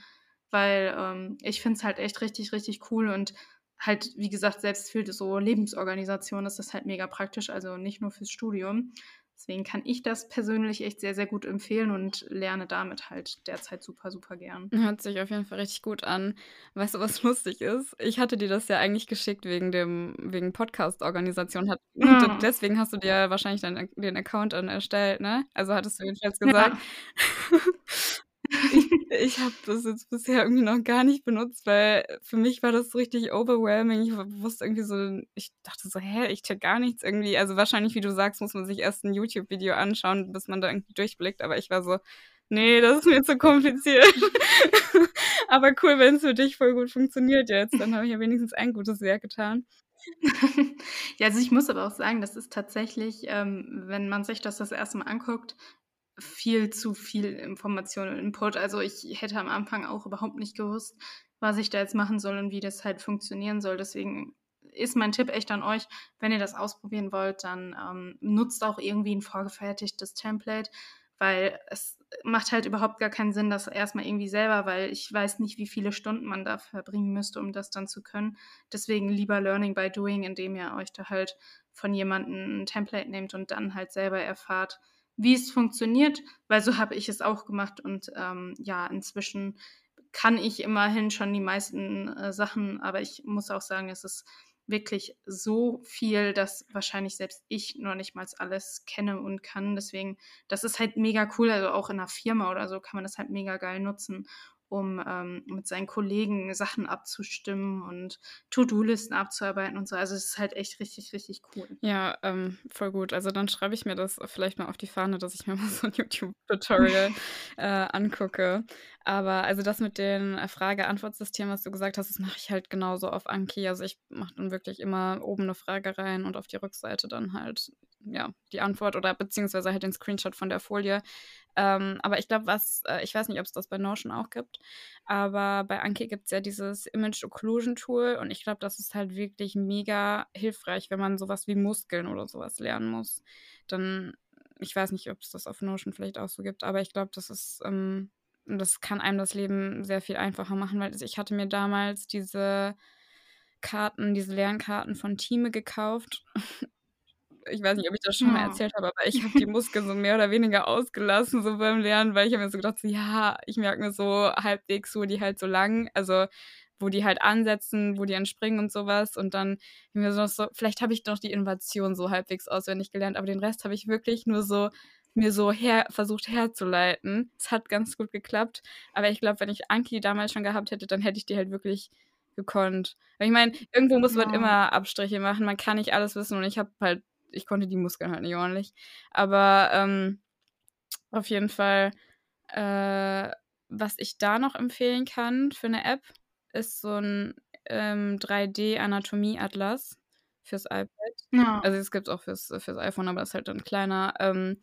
weil ähm, ich finde es halt echt richtig, richtig cool und halt, wie gesagt, selbst für so Lebensorganisation ist das halt mega praktisch, also nicht nur fürs Studium. Deswegen kann ich das persönlich echt sehr, sehr gut empfehlen und lerne damit halt derzeit super, super gern. Hört sich auf jeden Fall richtig gut an. Weißt du, was [laughs] lustig ist? Ich hatte dir das ja eigentlich geschickt wegen dem wegen Podcast-Organisation. [laughs] Ja. Deswegen hast du dir wahrscheinlich den, den Account dann erstellt, ne? Also hattest du jedenfalls gesagt. Ja. [laughs] ich, ich habe das jetzt bisher irgendwie noch gar nicht benutzt, weil für mich war das richtig overwhelming. Ich wusste irgendwie so, ich dachte so, hä, ich check gar nichts irgendwie. Also wahrscheinlich, wie du sagst, muss man sich erst ein YouTube-Video anschauen, bis man da irgendwie durchblickt. Aber ich war so, nee, das ist mir zu kompliziert. [laughs] Aber cool, wenn es für dich voll gut funktioniert jetzt. Dann habe ich ja wenigstens ein gutes Werk getan. [laughs] Ja, also ich muss aber auch sagen, das ist tatsächlich, ähm, wenn man sich das das erste Mal anguckt, viel zu viel Information und Input. Also, ich hätte am Anfang auch überhaupt nicht gewusst, was ich da jetzt machen soll und wie das halt funktionieren soll. Deswegen ist mein Tipp echt an euch, wenn ihr das ausprobieren wollt, dann, ähm, nutzt auch irgendwie 'n vorgefertigtes Template, weil es macht halt überhaupt gar keinen Sinn, das erst mal irgendwie selber weil ich weiß nicht, wie viele Stunden man da verbringen müsste, um das dann zu können. Deswegen lieber Learning by Doing, indem ihr euch da halt von jemandem 'n Template nehmt und dann halt selber erfahrt, wie es funktioniert, weil so habe ich es auch gemacht und, ähm, ja, inzwischen kann ich immerhin schon die meisten, äh, Sachen, aber ich muss auch sagen, es ist wirklich so viel, dass wahrscheinlich selbst ich noch nicht mal alles kenne und kann. Deswegen, das ist halt mega cool. Also auch in 'ner Firma oder so kann man das halt mega geil nutzen, um, ähm, mit seinen Kollegen Sachen abzustimmen und To-do-Listen abzuarbeiten und so. Also, es ist halt echt richtig, richtig cool. Ja, ähm, voll gut. Also, dann schreibe ich mir das vielleicht mal auf die Fahne, dass ich mir [laughs] mal so 'n YouTube-Tutorial, äh, angucke. Aber also, das mit den äh, Frage-Antwort-Systemen, was du gesagt hast, das mache ich halt genauso auf Anki. Also, ich mache dann wirklich immer oben 'ne Frage rein und auf die Rückseite dann halt, ja, die Antwort oder beziehungsweise halt den Screenshot von der Folie. Ähm, aber ich glaube, was äh, ich weiß nicht, ob's das bei Notion auch gibt, aber bei Anki gibt's ja dieses Image Occlusion Tool und ich glaube, das ist halt wirklich mega hilfreich, wenn man so was wie Muskeln oder so was lernen muss. Dann ich weiß nicht, ob's das auf Notion vielleicht auch so gibt, aber ich glaube, das ist, ähm das kann einem das Leben sehr viel einfacher machen, weil ich hatte mir damals diese Karten diese Lernkarten von Thieme gekauft. [laughs] Ich weiß nicht, ob ich das schon mal Ja. erzählt habe, aber ich habe die [laughs] Muskeln so mehr oder weniger ausgelassen so beim Lernen, weil ich habe mir so gedacht so: „Ja, ich merke mir so halbwegs, wo die halt so lang also, wo die halt ansetzen, wo die entspringen und so was.“ Und dann mir so so vielleicht habe ich doch die Innovation so halbwegs auswendig gelernt, aber den Rest habe ich wirklich nur so mir so her versucht herzuleiten. Es hat ganz gut geklappt, aber ich glaube, wenn ich Anki damals schon gehabt hätte, dann hätte ich die halt wirklich gekonnt. Weil ich meine, irgendwo muss man Ja. immer Abstriche machen. Man kann nicht alles wissen und ich habe halt ich konnte die Muskeln halt nicht ordentlich. Aber, ähm, auf jeden Fall, äh, was ich da noch empfehlen kann für 'ne App, ist so 'n, ähm, 3D-Anatomie-Atlas fürs iPad. Ja. Also, das gibt's auch fürs fürs iPhone, aber ist halt dann kleiner. Ähm,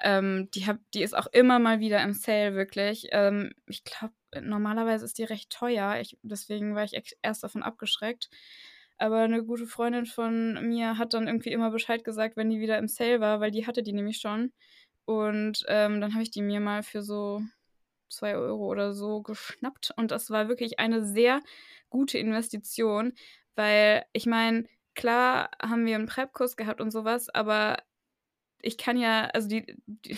ähm, die habe die ist auch immer mal wieder im Sale wirklich. Ähm, ich glaube, normalerweise ist die recht teuer. Ich deswegen war ich erst davon abgeschreckt. Aber 'ne gute Freundin von mir hat dann irgendwie immer Bescheid gesagt, wenn die wieder im Sale war, weil die hatte die nämlich schon. Und, ähm, dann habe ich die mir mal für so 2 € oder so geschnappt und das war wirklich eine sehr gute Investition, weil ich meine, klar haben wir 'n Prep-Kurs gehabt und so was, aber ich kann ja also, die die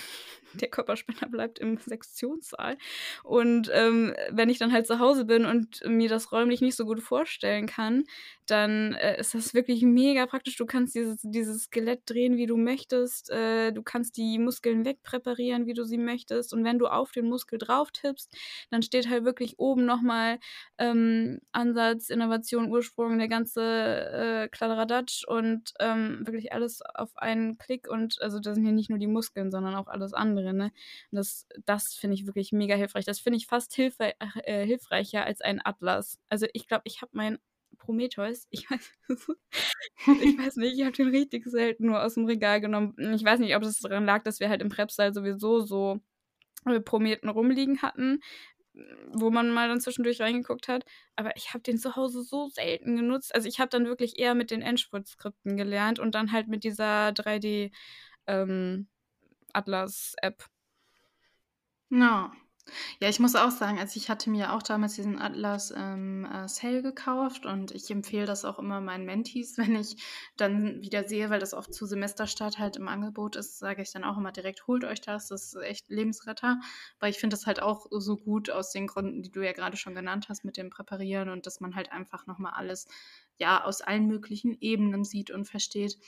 der Körperspender bleibt im Sektionssaal. Und, ähm, wenn ich dann halt zu Hause bin und mir das räumlich nicht so gut vorstellen kann, dann, äh, ist das wirklich mega praktisch. Du kannst dieses dieses Skelett drehen, wie du möchtest. Äh, du kannst die Muskeln wegpräparieren, wie du sie möchtest. Und wenn du auf den Muskel drauf tippst, dann steht halt wirklich oben noch mal, ähm, Ansatz, Innovation, Ursprung, der ganze, äh, Kladderadatsch und, ähm, wirklich alles auf einen Klick und also, da sind ja nicht nur die Muskeln, sondern auch alles andere, ne? Und das das finde ich wirklich mega hilfreich. Das finde ich fast hilfrei ach, äh, hilfreicher als ein Atlas. Also, ich glaube, ich habe meinen Prometheus ich weiß [laughs] ich weiß nicht, ich habe den richtig selten nur aus'm Regal genommen. Ich weiß nicht, ob das daran lag, dass wir halt im Prep-Saal sowieso so, äh, Prometen rumliegen hatten, wo man mal dann zwischendurch reingeguckt hat, aber ich habe den zu Hause so selten genutzt. Also, ich habe dann wirklich eher mit den Endspurt-Skripten gelernt und dann halt mit dieser 3D, ähm, Atlas-App. Ja. Ja, ich muss auch sagen, also, ich hatte mir auch damals diesen Atlas im, äh, Sale gekauft und ich empfehle das auch immer meinen Mentees, [laughs] wenn ich dann wieder sehe, weil das oft zu Semesterstart halt im Angebot ist, sage ich dann auch immer direkt: „Holt euch das, das ist echt Lebensretter.“ Weil ich finde das halt auch so gut aus den Gründen, die du ja grade schon genannt hast mit dem Präparieren und dass man halt einfach noch mal alles, ja, aus allen möglichen Ebenen sieht und versteht.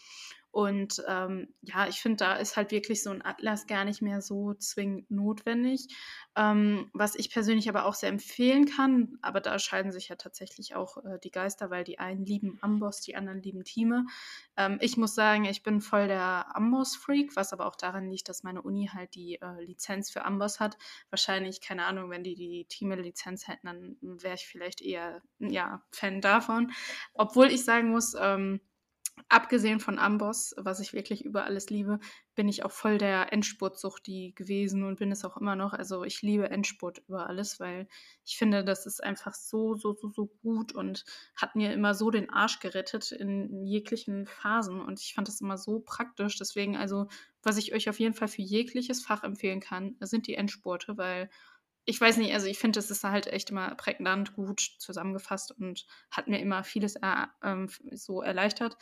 Und, ähm, ja, ich finde, da ist halt wirklich so 'n Atlas gar nicht mehr so zwingend notwendig. Ähm, was ich persönlich aber auch sehr empfehlen kann, aber da scheiden sich ja tatsächlich auch, äh, die Geister, weil die einen lieben Amboss, die anderen lieben Thieme. Ähm, ich muss sagen, ich bin voll der Amboss-Freak, was aber auch daran liegt, dass meine Uni halt die, äh, Lizenz für Amboss hat. Wahrscheinlich, keine Ahnung, wenn die die Thieme-Lizenz hätten, dann wäre ich vielleicht eher, ja, Fan davon. obwohl ich sagen muss, ähm, abgesehen von Amboss, was ich wirklich über alles liebe, bin ich auch voll der Endspurtsuchti gewesen und bin es auch immer noch. Also ich liebe Endspurt über alles, weil ich finde, das ist einfach so, so, so, so gut und hat mir immer so den Arsch gerettet in jeglichen Phasen. Und ich fand das immer so praktisch. Deswegen, also, was ich euch auf jeden Fall für jegliches Fach empfehlen kann, sind die Endspurte, weil ich weiß nicht, also ich finde, das ist halt echt immer prägnant gut zusammengefasst und hat mir immer vieles er, ähm, so erleichtert.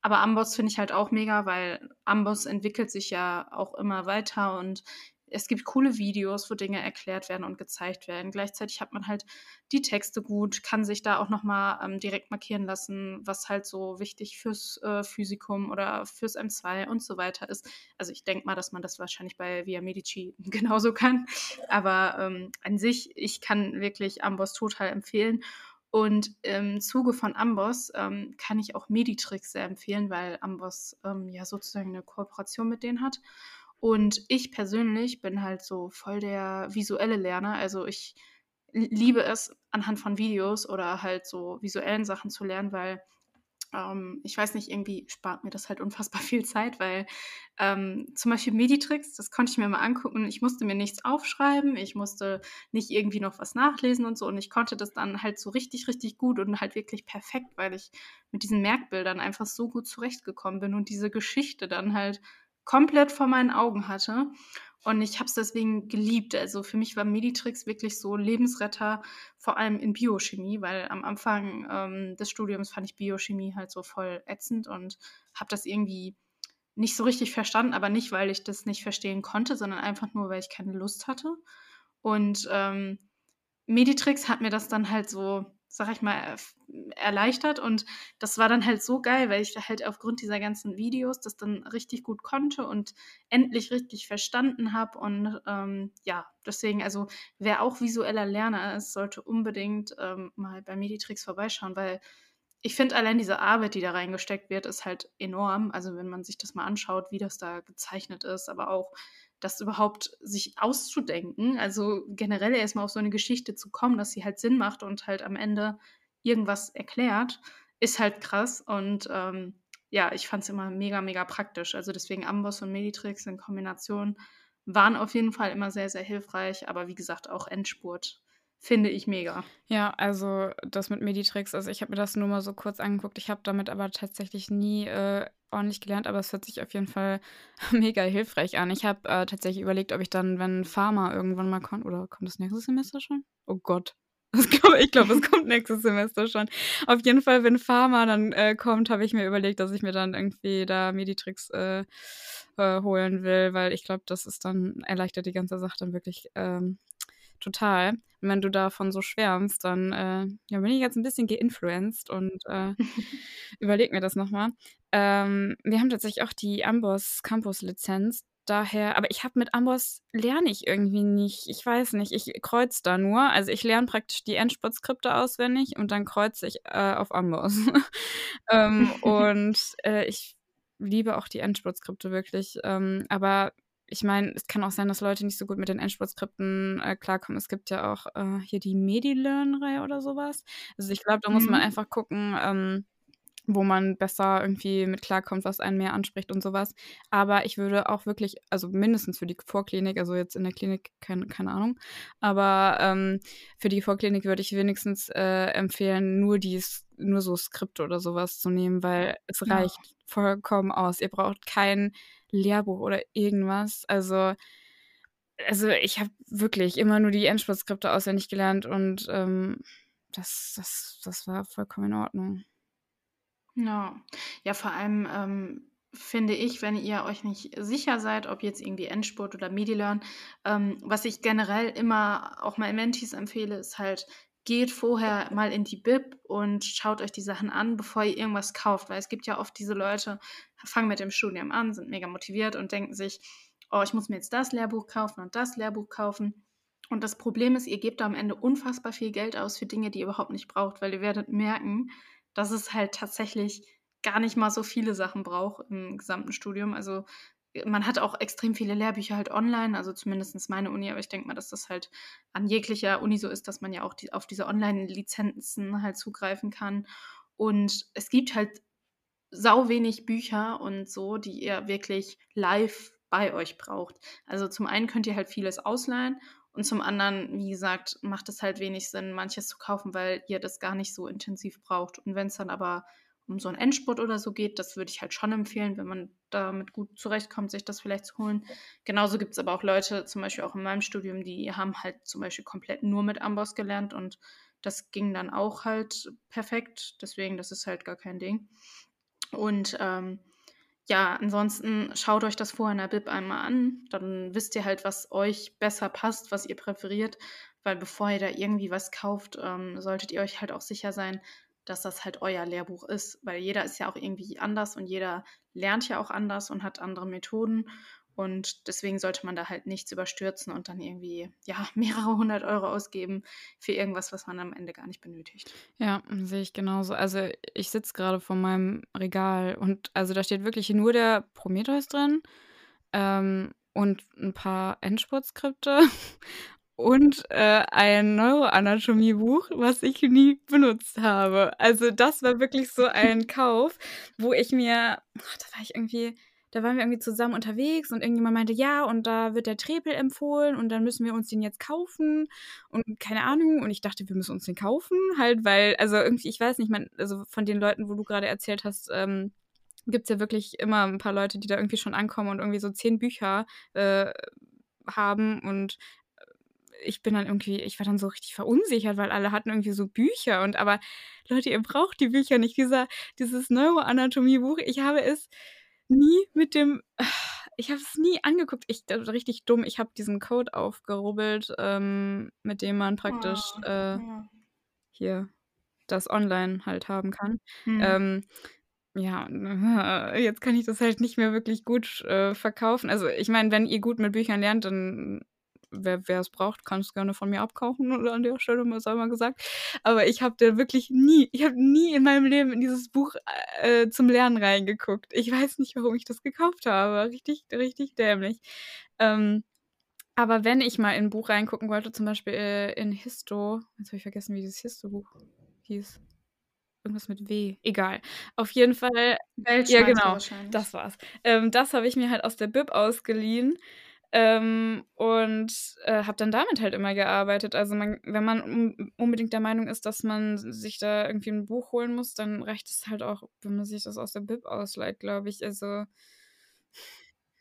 Aber Amboss finde ich halt auch mega, weil Amboss entwickelt sich ja auch immer weiter und es gibt coole Videos, wo Dinge erklärt werden und gezeigt werden. Gleichzeitig hat man halt die Texte gut, kann sich da auch nochmal ähm, direkt markieren lassen, was halt so wichtig fürs äh, Physikum oder fürs M2 und so weiter ist. Also ich denke mal, dass man das wahrscheinlich bei Via Medici [laughs] genauso kann. Aber ähm, an sich, ich kann wirklich Amboss total empfehlen. Und im Zuge von Amboss ähm, kann ich auch Meditrix sehr empfehlen, weil Amboss ähm, ja sozusagen eine Kooperation mit denen hat. Und ich persönlich bin halt so voll der visuelle Lerner. Also ich liebe es, anhand von Videos oder halt so visuellen Sachen zu lernen, weil ähm, ich weiß nicht, irgendwie spart mir das halt [laughs] unfassbar viel Zeit, weil ähm, zum Beispiel Meditrix, das konnte ich mir mal angucken. Ich musste mir nichts aufschreiben, ich musste nicht irgendwie noch was nachlesen und so. Und ich konnte das dann halt so richtig, richtig gut und halt wirklich perfekt, weil ich mit diesen Merkbildern einfach so gut zurechtgekommen bin und diese Geschichte dann halt komplett vor meinen Augen hatte. Und ich habe es deswegen geliebt. Also für mich war Meditrix wirklich so Lebensretter, vor allem in Biochemie, weil am Anfang ähm, des Studiums fand ich Biochemie halt so voll ätzend und habe das irgendwie nicht so richtig verstanden, aber nicht, weil ich das nicht verstehen konnte, sondern einfach nur, weil ich keine Lust hatte. Und ähm, Meditrix hat mir das dann halt so sag ich mal, erleichtert. Und das war dann halt so geil, weil ich halt aufgrund dieser ganzen Videos das dann richtig gut konnte und endlich richtig verstanden habe. Und ähm, ja, deswegen, also wer auch visueller Lerner ist, sollte unbedingt ähm, mal bei Meditrix vorbeischauen, weil ich finde allein diese Arbeit, die da reingesteckt wird, ist halt enorm. Also wenn man sich das mal anschaut, wie das da gezeichnet ist, aber auch das überhaupt sich auszudenken, also generell erstmal auf so eine Geschichte zu kommen, dass sie halt Sinn macht und halt am Ende irgendwas erklärt, ist halt krass. Und ähm, ja, ich fand es immer mega, mega praktisch. Also deswegen Amboss und Meditrix in Kombination waren auf jeden Fall immer sehr, sehr hilfreich. Aber wie gesagt, auch Endspurt finde ich mega. Ja, also das mit Meditrix, also ich habe mir das nur mal so kurz angeguckt. Ich habe damit aber tatsächlich nie äh, ordentlich gelernt, aber es hört sich auf jeden Fall [laughs] mega hilfreich an. Ich habe äh, tatsächlich überlegt, ob ich dann, wenn Pharma irgendwann mal kommt, oder kommt das nächstes Semester schon? Oh Gott. [laughs] ich glaube, es kommt nächstes Semester schon. Auf jeden Fall, wenn Pharma dann äh, kommt, habe ich mir überlegt, dass ich mir dann irgendwie da Meditrix äh, äh, holen will, weil ich glaube, das ist dann, erleichtert die ganze Sache dann wirklich ähm, total. Und wenn du davon so schwärmst, dann äh, ja, bin ich jetzt ein bisschen geinfluenced und äh, [laughs] überleg mir das nochmal. Ähm, wir haben tatsächlich auch die Amboss Campus Lizenz. Daher, aber ich habe mit Amboss lerne ich irgendwie nicht. Ich weiß nicht, ich kreuze da nur. Also ich lerne praktisch die Endspurt-Skripte auswendig und dann kreuze ich äh, auf Amboss. [laughs] ähm, [laughs] und äh, ich liebe auch die Endspurt-Skripte wirklich. Ähm, aber ich meine, es kann auch sein, dass Leute nicht so gut mit den Endspurt-Skripten äh, klarkommen. Es gibt ja auch äh, hier die Medi-Learn-Reihe oder sowas. Also ich glaube, da muss man mhm. einfach gucken, ähm, wo man besser irgendwie mit klarkommt, was einen mehr anspricht und sowas. Aber ich würde auch wirklich, also mindestens für die Vorklinik, also jetzt in der Klinik, keine, keine Ahnung, aber ähm, für die Vorklinik würde ich wenigstens äh, empfehlen, nur die, nur so Skripte oder sowas zu nehmen, weil es reicht ja. Vollkommen aus. Ihr braucht kein Lehrbuch oder irgendwas. Also, also ich habe wirklich immer nur die Endspurtskripte auswendig gelernt und ähm, das, das, das war vollkommen in Ordnung. Ja, ja, vor allem ähm, finde ich, wenn ihr euch nicht sicher seid, ob jetzt irgendwie Endspurt oder Medilearn, ähm, was ich generell immer auch mal Mentis empfehle, ist halt geht vorher mal in die Bib und schaut euch die Sachen an, bevor ihr irgendwas kauft. Weil es gibt ja oft diese Leute, fangen mit dem Studium an, sind mega motiviert und denken sich, oh, ich muss mir jetzt das Lehrbuch kaufen und das Lehrbuch kaufen. Und das Problem ist, ihr gebt da am Ende unfassbar viel Geld aus für Dinge, die ihr überhaupt nicht braucht, weil ihr werdet merken, dass es halt tatsächlich gar nicht mal so viele Sachen braucht im gesamten Studium. Also man hat auch extrem viele Lehrbücher halt online, also zumindest meine Uni, aber ich denke mal, dass das halt an jeglicher Uni so ist, dass man ja auch die, auf diese Online-Lizenzen halt zugreifen kann. Und es gibt halt sau wenig Bücher und so, die ihr wirklich live bei euch braucht. Also zum einen könnt ihr halt vieles ausleihen und zum anderen, wie gesagt, macht es halt wenig Sinn, manches zu kaufen, weil ihr das gar nicht so intensiv braucht. Und wenn es dann aber um so einen Endspurt oder so geht, das würde ich halt schon empfehlen, wenn man damit gut zurechtkommt, sich das vielleicht zu holen. Genauso gibt es aber auch Leute, zum Beispiel auch in meinem Studium, die haben halt zum Beispiel komplett nur mit Amboss gelernt und das ging dann auch halt perfekt. Deswegen, das ist halt gar kein Ding. Und ähm, ja, ansonsten schaut euch das vorher in der Bib einmal an. Dann wisst ihr halt, was euch besser passt, was ihr präferiert. Weil bevor ihr da irgendwie was kauft, ähm, solltet ihr euch halt auch sicher sein, dass das halt euer Lehrbuch ist. Weil jeder ist ja auch irgendwie anders und jeder lernt ja auch anders und hat andere Methoden. Und deswegen sollte man da halt nichts überstürzen und dann irgendwie, ja, [laughs] mehrere hundert Euro ausgeben für irgendwas, was man am Ende gar nicht benötigt. Ja, sehe ich genauso. Also ich sitze gerade vor meinem Regal und also da steht wirklich nur der Prometheus drin ähm, und ein paar Endspurtskripte [laughs] und äh, ein Neuroanatomiebuch, was ich nie benutzt habe. Also das war wirklich so ein [laughs] Kauf, wo ich mir, ach, da war ich irgendwie da waren wir irgendwie zusammen unterwegs und irgendjemand meinte, ja, und da wird der Trepel empfohlen und dann müssen wir uns den jetzt kaufen und keine Ahnung. Und ich dachte, wir müssen uns den kaufen, halt, weil, also irgendwie, ich weiß nicht, man, also von den Leuten, wo du gerade erzählt hast, ähm, gibt es ja wirklich immer ein paar Leute, die da irgendwie schon ankommen und irgendwie so zehn Bücher äh, haben und ich bin dann irgendwie, ich war dann so richtig verunsichert, weil alle hatten irgendwie so Bücher und aber Leute, ihr braucht die Bücher nicht. Dieser, dieses Neuroanatomie-Buch, ich habe es nie mit dem. [sighs] Ich habe es nie angeguckt. Ich das war richtig dumm. Ich habe diesen Code aufgerubbelt, ähm, mit dem man praktisch Oh, äh, ja. hier das online halt haben kann. Hm. Ähm, ja, [laughs] jetzt kann ich das halt nicht mehr wirklich gut äh, verkaufen. Also ich meine, wenn ihr gut mit Büchern lernt, dann wer wer es braucht, kann es gerne von mir abkaufen oder an der Stelle mal sei mal gesagt. Aber ich habe da wirklich nie, ich habe nie in meinem Leben in dieses Buch äh, zum Lernen reingeguckt. Ich weiß nicht, warum ich das gekauft habe. Richtig, richtig dämlich. Ähm, aber wenn ich mal in ein Buch reingucken wollte, zum Beispiel äh, in Histo, jetzt habe ich vergessen, wie dieses Histo-Buch hieß. Irgendwas mit W. Egal. Auf jeden Fall. Welch Ja, genau. Das war's. Ähm, das habe ich mir halt aus der Bib ausgeliehen. Ähm, und äh, habe dann damit halt immer gearbeitet. Also man, wenn man un unbedingt der Meinung ist, dass man sich da irgendwie ein Buch holen muss, dann reicht es halt auch, wenn man sich das aus der Bib ausleiht, glaube ich. Also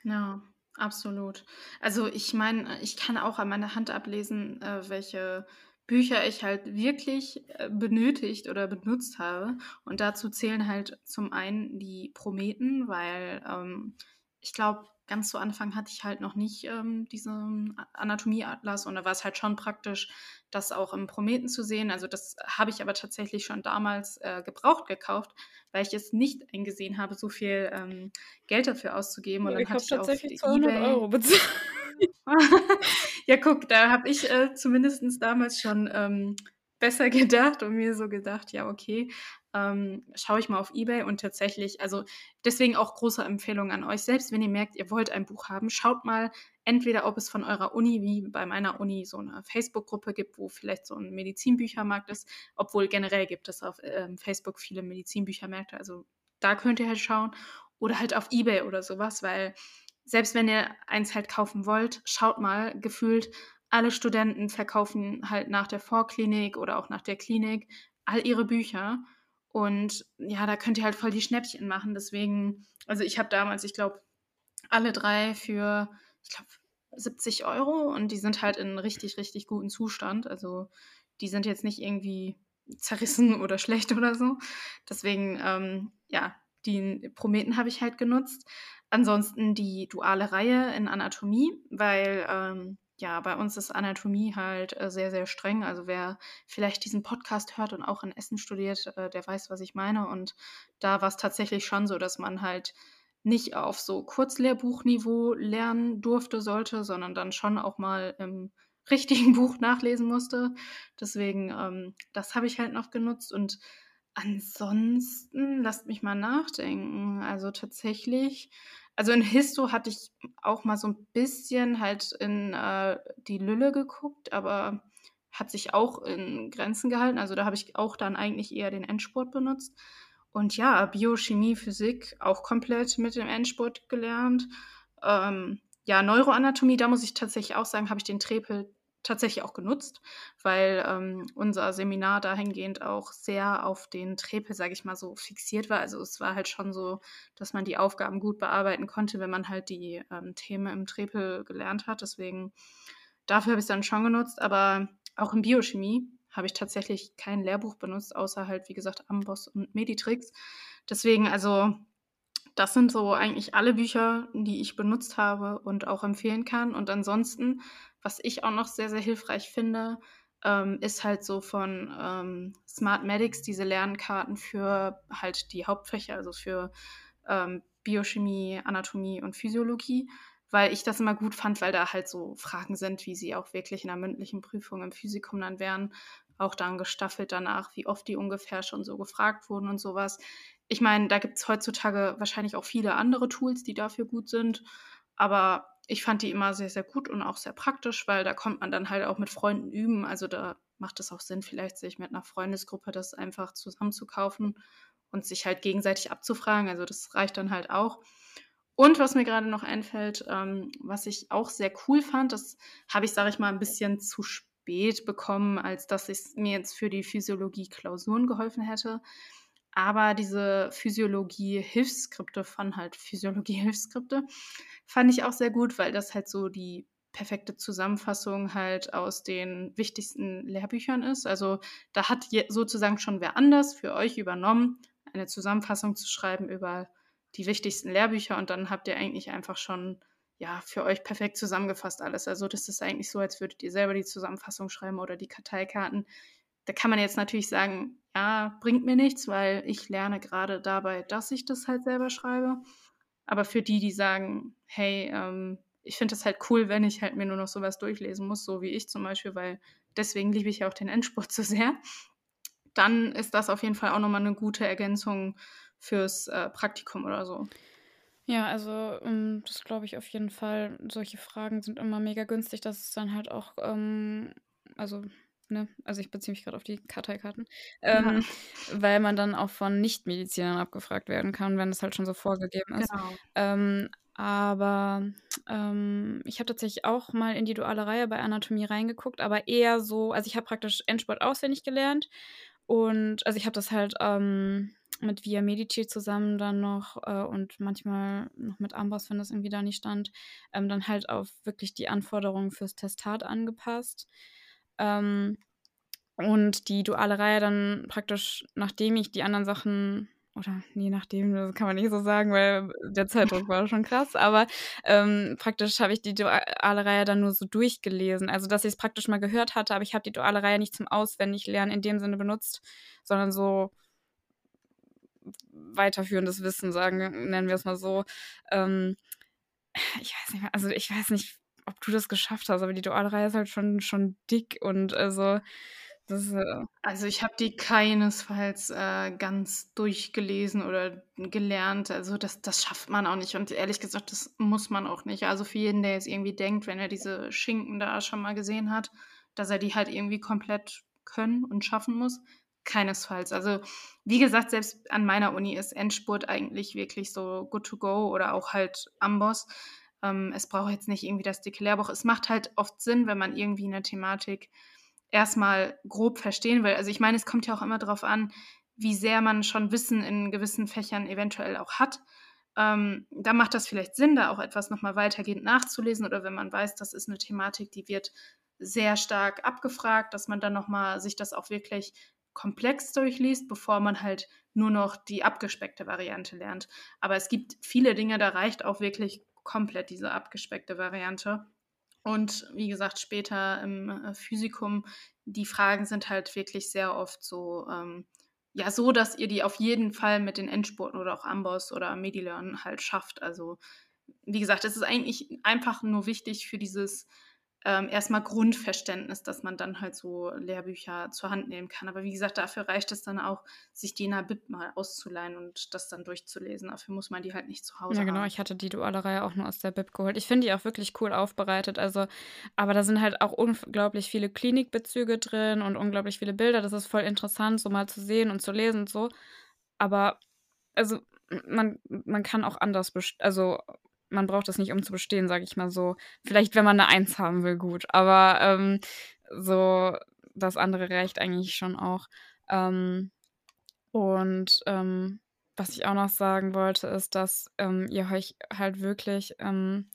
Ja, absolut. Also ich meine, ich kann auch an meiner Hand ablesen, äh, welche Bücher ich halt wirklich äh, benötigt oder benutzt habe. Und dazu zählen halt zum einen die Prometen, weil ähm, ich glaube, ganz zu Anfang hatte ich halt noch nicht ähm, diesen Anatomieatlas und da war es halt schon praktisch, das auch im Prometen zu sehen. Also das habe ich aber tatsächlich schon damals äh, gebraucht gekauft, weil ich es nicht eingesehen habe, so viel ähm, Geld dafür auszugeben. Und dann ich habe hatte ich auf tatsächlich 200 eBay. Euro bezahlt. [laughs] ja, guck, da habe ich äh, zumindest damals schon ähm, besser gedacht und mir so gedacht, ja, okay, ähm, schaue ich mal auf eBay und tatsächlich, also deswegen auch große Empfehlung an euch. Selbst wenn ihr merkt, ihr wollt ein Buch haben, schaut mal entweder, ob es von eurer Uni, wie bei meiner Uni, so eine Facebook-Gruppe gibt, wo vielleicht so ein Medizinbüchermarkt ist, obwohl generell gibt es auf ähm, Facebook viele Medizinbüchermärkte, also da könnt ihr halt schauen. Oder halt auf eBay oder sowas, weil selbst wenn ihr eins halt kaufen wollt, schaut mal, gefühlt alle Studenten verkaufen halt nach der Vorklinik oder auch nach der Klinik all ihre Bücher. Und ja, da könnt ihr halt voll die Schnäppchen machen. Deswegen, also ich habe damals, ich glaube, alle drei für, ich glaube, 70 Euro und die sind halt in richtig, richtig guten Zustand. Also die sind jetzt nicht irgendwie zerrissen oder [laughs] schlecht oder so. Deswegen, ähm, ja, die Prometen habe ich halt genutzt. Ansonsten die duale Reihe in Anatomie, weil ähm, ja, bei uns ist Anatomie halt äh, sehr, sehr streng. Also wer vielleicht diesen Podcast hört und auch in Essen studiert, äh, der weiß, was ich meine. Und da war es tatsächlich schon so, dass man halt nicht auf so Kurzlehrbuchniveau lernen durfte, sollte, sondern dann schon auch mal im [laughs] richtigen Buch nachlesen musste. Deswegen, ähm, das habe ich halt noch genutzt. Und ansonsten, lasst mich mal nachdenken. Also tatsächlich, also in Histo hatte ich auch mal so ein bisschen halt in äh, die Lülle geguckt, aber hat sich auch in Grenzen gehalten. Also da habe ich auch dann eigentlich eher den Endspurt benutzt. Und ja, Biochemie, Physik auch komplett mit dem Endspurt gelernt. Ähm, ja, Neuroanatomie, da muss ich tatsächlich auch sagen, habe ich den Trepel tatsächlich auch genutzt, weil ähm, unser Seminar dahingehend auch sehr auf den Trepel, sage ich mal, so fixiert war. Also es war halt schon so, dass man die Aufgaben gut bearbeiten konnte, wenn man halt die ähm, Themen im Trepel gelernt hat. Deswegen dafür habe ich es dann schon genutzt, aber auch in Biochemie habe ich tatsächlich kein Lehrbuch benutzt, außer halt, wie gesagt, Amboss und Meditrix. Deswegen, also, das sind so eigentlich alle Bücher, die ich benutzt habe und auch empfehlen kann. Und ansonsten, was ich auch noch sehr, sehr hilfreich finde, ähm, ist halt so von ähm, Smart Medics diese Lernkarten für halt die Hauptfächer, also für ähm, Biochemie, Anatomie und Physiologie weil ich das immer gut fand, weil da halt so Fragen sind, wie sie auch wirklich in der mündlichen Prüfung im Physikum dann wären. Auch dann gestaffelt danach, wie oft die ungefähr schon so gefragt wurden und sowas. Ich meine, da gibt es heutzutage wahrscheinlich auch viele andere Tools, die dafür gut sind. Aber ich fand die immer sehr, sehr gut und auch sehr praktisch, weil da kommt man dann halt auch mit Freunden üben. Also da macht es auch Sinn, vielleicht sich mit einer Freundesgruppe das einfach zusammenzukaufen und sich halt gegenseitig abzufragen. Also das reicht dann halt auch. Und was mir gerade noch einfällt, ähm, was ich auch sehr cool fand, das habe ich, sage ich mal, ein bisschen zu spät bekommen, als dass es mir jetzt für die Physiologie-Klausuren geholfen hätte. Aber diese Physiologie-Hilfsskripte von halt Physiologie-Hilfsskripte fand ich auch sehr gut, weil das halt so die perfekte Zusammenfassung halt aus den wichtigsten Lehrbüchern ist. Also da hat sozusagen schon wer anders für euch übernommen, eine Zusammenfassung zu schreiben über die wichtigsten Lehrbücher und dann habt ihr eigentlich einfach schon ja für euch perfekt zusammengefasst alles. Also das ist eigentlich so, als würdet ihr selber die Zusammenfassung schreiben oder die Karteikarten. Da kann man jetzt natürlich sagen, ja, bringt mir nichts, weil ich lerne gerade dabei, dass ich das halt selber schreibe. Aber für die, die sagen, hey, ähm, ich finde das halt cool, wenn ich halt mir nur noch sowas durchlesen muss, so wie ich zum Beispiel, weil deswegen liebe ich ja auch den Endspurt [laughs] so sehr, dann ist das auf jeden Fall auch nochmal eine gute Ergänzung fürs äh, Praktikum oder so. Ja, also ähm, das glaube ich auf jeden Fall. Solche Fragen sind immer mega günstig, dass es dann halt auch, ähm, also, ne, also ich beziehe mich gerade auf die Karteikarten, ähm, ja. weil man dann auch von Nichtmedizinern abgefragt werden kann, wenn das halt schon so vorgegeben ist. Genau. Ähm, aber ähm, ich habe tatsächlich auch mal in die duale Reihe bei Anatomie reingeguckt, aber eher so, also ich habe praktisch Endsport auswendig gelernt und also ich habe das halt ähm, mit Via Medici zusammen dann noch äh, und manchmal noch mit Amboss, wenn das irgendwie da nicht stand, ähm, dann halt auf wirklich die Anforderungen fürs Testat angepasst. Ähm, und die duale Reihe dann praktisch, nachdem ich die anderen Sachen oder je nachdem, das kann man nicht so sagen, weil der Zeitdruck war schon krass, aber ähm, praktisch habe ich die duale Reihe dann nur so durchgelesen. Also, dass ich es praktisch mal gehört hatte, aber ich habe die duale Reihe nicht zum Auswendiglernen in dem Sinne benutzt, sondern so weiterführendes Wissen, sagen, nennen wir es mal so. Ähm, ich weiß nicht, also ich weiß nicht, ob du das geschafft hast, aber die duale Reihe ist halt schon, schon dick und also das, äh also ich habe die keinesfalls äh, ganz durchgelesen oder gelernt. Also das, das schafft man auch nicht. Und ehrlich gesagt, das muss man auch nicht. Also für jeden, der jetzt irgendwie denkt, wenn er diese Schinken da schon mal gesehen hat, dass er die halt irgendwie komplett können und schaffen muss, Keinesfalls. Also, wie gesagt, selbst an meiner Uni ist Endspurt eigentlich wirklich so good to go oder auch halt Amboss. Ähm, es braucht jetzt nicht irgendwie das dicke Lehrbuch. Es macht halt oft Sinn, wenn man irgendwie eine Thematik erstmal grob verstehen will. Also, ich meine, es kommt ja auch immer darauf an, wie sehr man schon Wissen in gewissen Fächern eventuell auch hat. Ähm, da macht das vielleicht Sinn, da auch etwas nochmal weitergehend nachzulesen oder wenn man weiß, das ist eine Thematik, die wird sehr stark abgefragt, dass man dann nochmal sich das auch wirklich komplex durchliest, bevor man halt nur noch die abgespeckte Variante lernt. Aber es gibt viele Dinge, da reicht auch wirklich komplett diese abgespeckte Variante. Und wie gesagt, später im äh, Physikum, die Fragen sind halt wirklich sehr oft so, ähm, ja, so, dass ihr die auf jeden Fall mit den Endspurten oder auch Amboss oder Medilearn halt schafft. Also, wie gesagt, es ist eigentlich einfach nur wichtig für dieses ähm, erstmal Grundverständnis, dass man dann halt so Lehrbücher zur Hand nehmen kann. Aber wie gesagt, dafür reicht es dann auch, sich die in der Bib mal auszuleihen und das dann durchzulesen. Dafür muss man die halt nicht zu Hause Ja, genau. haben. Ich hatte die duale Reihe auch nur aus der Bib geholt. Ich finde die auch wirklich cool aufbereitet. Also, aber da sind halt auch unglaublich viele Klinikbezüge drin und unglaublich viele Bilder. Das ist voll interessant, so mal zu sehen und zu lesen und so. Aber also man, man kann auch anders, also man braucht das nicht, um zu bestehen, sage ich mal so. Vielleicht, wenn man eine Eins haben will, gut. Aber ähm, so das andere reicht eigentlich schon auch. Ähm, und ähm, was ich auch noch sagen wollte, ist, dass ähm, ihr euch halt wirklich ähm,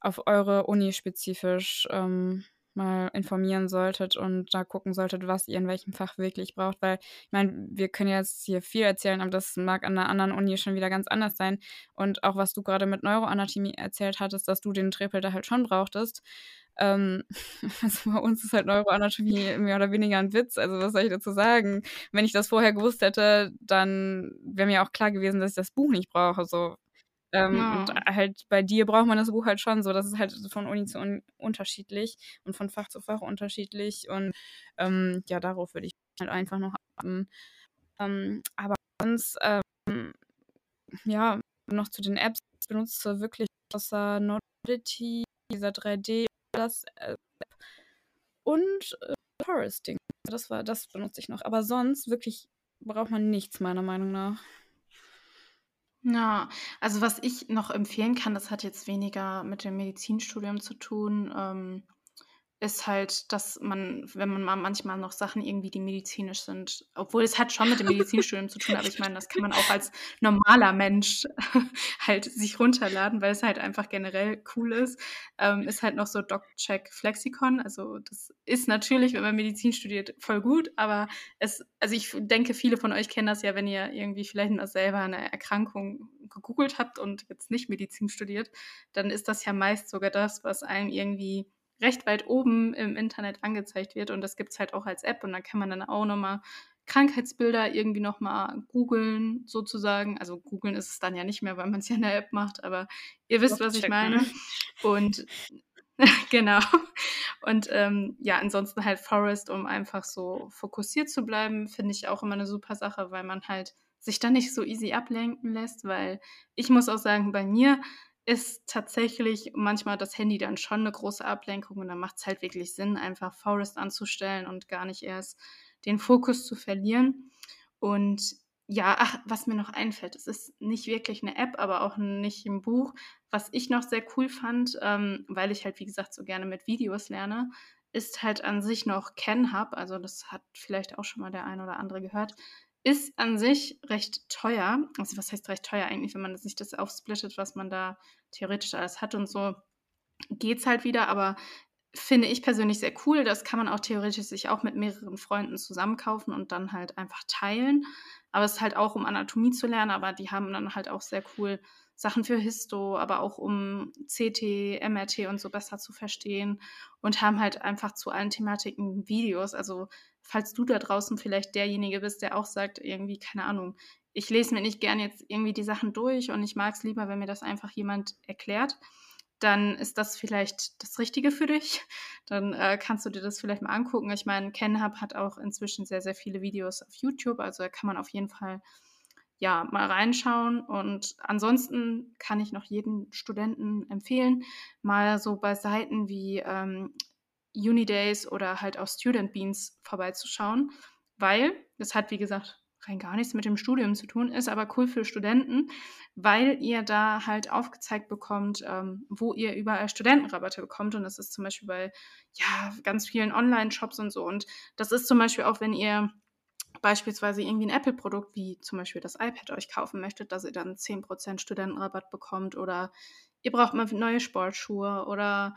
auf eure Uni spezifisch ähm, mal informieren solltet und da gucken solltet, was ihr in welchem Fach wirklich braucht. Weil, ich meine, wir können jetzt hier viel erzählen, aber das mag an einer anderen Uni schon wieder ganz anders sein. Und auch was du gerade mit Neuroanatomie erzählt hattest, dass du den Triple da halt schon brauchtest. Ähm, [laughs] also bei uns ist halt Neuroanatomie mehr oder weniger ein Witz. Also was soll ich dazu sagen? Wenn ich das vorher gewusst hätte, dann wäre mir auch klar gewesen, dass ich das Buch nicht brauche. So, ähm, ja. Und halt bei dir braucht man das Buch halt schon so. Das ist halt von Uni zu Uni unterschiedlich und von Fach zu Fach unterschiedlich. Und ähm, ja, darauf würde ich halt einfach noch achten. Ähm, aber sonst, ähm, ja, noch zu den Apps benutzt du wirklich außer Nodity, dieser 3D, das äh, und äh, Foresting. Das war, das benutze ich noch. Aber sonst wirklich braucht man nichts, meiner Meinung nach. Ja, also was ich noch empfehlen kann, das hat jetzt weniger mit dem Medizinstudium zu tun. Ähm, ist halt, dass man, wenn man mal manchmal noch Sachen irgendwie, die medizinisch sind, obwohl es hat schon mit dem Medizinstudium zu tun, aber ich meine, das kann man auch als normaler Mensch [laughs] halt sich runterladen, weil es halt einfach generell cool ist, ähm, ist halt noch so DocCheck Flexicon. Also das ist natürlich, wenn man Medizin studiert, voll gut, aber es, also ich denke, viele von euch kennen das ja, wenn ihr irgendwie vielleicht mal selber eine Erkrankung gegoogelt habt und jetzt nicht Medizin studiert, dann ist das ja meist sogar das, was einem irgendwie recht weit oben im Internet angezeigt wird und das gibt es halt auch als App und da kann man dann auch nochmal Krankheitsbilder irgendwie nochmal googeln sozusagen. Also googeln ist es dann ja nicht mehr, weil man es ja in der App macht, aber ihr wisst, was ich meine. Und [laughs] genau. Und ähm, ja, ansonsten halt Forest, um einfach so fokussiert zu bleiben, finde ich auch immer eine super Sache, weil man halt sich dann nicht so easy ablenken lässt, weil ich muss auch sagen, bei mir ist tatsächlich manchmal das Handy dann schon eine große Ablenkung und dann macht es halt wirklich Sinn, einfach Forest anzustellen und gar nicht erst den Fokus zu verlieren. Und ja, ach, was mir noch einfällt, es ist nicht wirklich eine App, aber auch nicht ein Buch, was ich noch sehr cool fand, ähm, weil ich halt, wie gesagt, so gerne mit Videos lerne, ist halt an sich noch KenHub, also das hat vielleicht auch schon mal der ein oder andere gehört, ist an sich recht teuer. Also was heißt recht teuer eigentlich, wenn man das nicht das aufsplittet, was man da theoretisch alles hat und so, geht es halt wieder. Aber finde ich persönlich sehr cool. Das kann man auch theoretisch sich auch mit mehreren Freunden zusammenkaufen und dann halt einfach teilen. Aber es ist halt auch, um Anatomie zu lernen, aber die haben dann halt auch sehr cool Sachen für Histo, aber auch um CT, MRT und so besser zu verstehen und haben halt einfach zu allen Thematiken Videos. Also falls du da draußen vielleicht derjenige bist, der auch sagt, irgendwie, keine Ahnung, ich lese mir nicht gern jetzt irgendwie die Sachen durch und ich mag es lieber, wenn mir das einfach jemand erklärt, dann ist das vielleicht das Richtige für dich. [laughs] Dann äh, kannst du dir das vielleicht mal angucken. Ich meine, KenHub hat auch inzwischen sehr, sehr viele Videos auf YouTube, also da kann man auf jeden Fall ja, mal reinschauen. Und ansonsten kann ich noch jeden Studenten empfehlen, mal so bei Seiten wie ähm, Unidays oder halt auch Student Beans vorbeizuschauen, weil das hat, wie gesagt, rein gar nichts mit dem Studium zu tun, ist aber cool für Studenten, weil ihr da halt aufgezeigt bekommt, ähm, wo ihr überall Studentenrabatte bekommt. Und das ist zum Beispiel bei ja, ganz vielen Online-Shops und so. Und das ist zum Beispiel auch, wenn ihr beispielsweise irgendwie ein Apple-Produkt wie zum Beispiel das iPad euch kaufen möchtet, dass ihr dann 10% Studentenrabatt bekommt oder ihr braucht mal neue Sportschuhe oder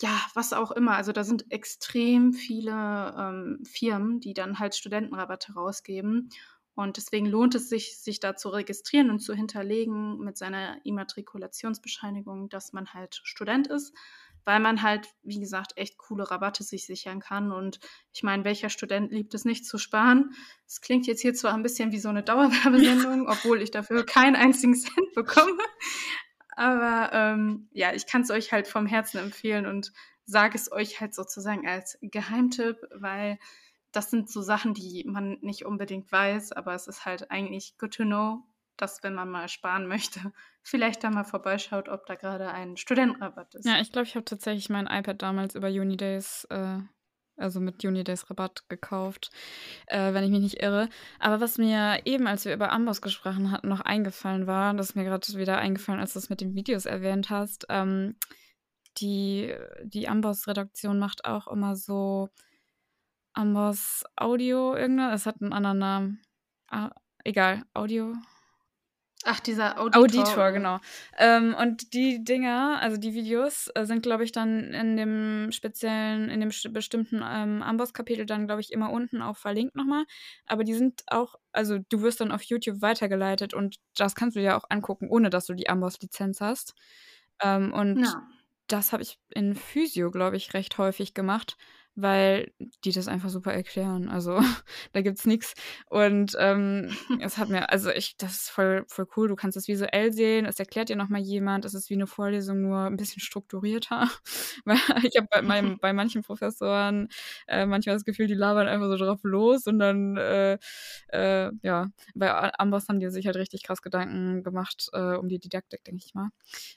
ja, was auch immer. Also da sind extrem viele ähm, Firmen, die dann halt Studentenrabatte rausgeben. Und deswegen lohnt es sich, sich da zu registrieren und zu hinterlegen mit seiner Immatrikulationsbescheinigung, dass man halt Student ist weil man halt, wie gesagt, echt coole Rabatte sich sichern kann. Und ich meine, welcher Student liebt es nicht zu sparen? Es klingt jetzt hier zwar ein bisschen wie so eine [laughs] Dauerwerbesendung, obwohl ich dafür keinen einzigen Cent bekomme. Aber ähm, ja, ich kann es euch halt vom Herzen empfehlen und sage es euch halt sozusagen als Geheimtipp, weil das sind so Sachen, die man nicht unbedingt weiß, aber es ist halt eigentlich good to know, dass wenn man mal sparen möchte, [laughs] vielleicht da mal vorbeischaut, ob da gerade ein Studentenrabatt ist. Ja, ich glaube, ich habe tatsächlich mein iPad damals über Unidays, äh, also mit Unidays Rabatt gekauft, äh, wenn ich mich nicht irre. Aber was mir eben, als wir über Amboss gesprochen hatten, noch eingefallen war, das ist mir gerade wieder eingefallen, als du es mit den Videos erwähnt hast, ähm, die, die Amboss-Redaktion macht auch immer so Amboss Audio irgendwas. Es hat einen anderen Namen. Ah, egal, Audio. Ach, dieser Auditor. Auditor, genau. Ähm, und die Dinger, also die Videos, äh, sind, glaube ich, dann in dem speziellen, in dem bestimmten ähm, Amboss-Kapitel dann, glaube ich, immer unten auch verlinkt nochmal. Aber die sind auch, also du wirst dann auf YouTube weitergeleitet und das kannst du ja auch angucken, ohne dass du die Amboss-Lizenz hast. Ähm, und ja. das habe ich in Physio, glaube ich, recht häufig gemacht weil die das einfach super erklären. Also [laughs] da gibt's nichts. Und ähm, [laughs] es hat mir, also ich, das ist voll, voll cool. Du kannst es visuell sehen, es erklärt dir nochmal jemand, es ist wie eine Vorlesung, nur ein bisschen strukturierter. [laughs] Weil ich habe bei, meinem, bei manchen Professoren äh, manchmal das Gefühl, die labern einfach so drauf los und dann, äh, äh, ja, bei Amboss haben die sich halt richtig krass Gedanken gemacht äh, um die Didaktik, denke ich mal.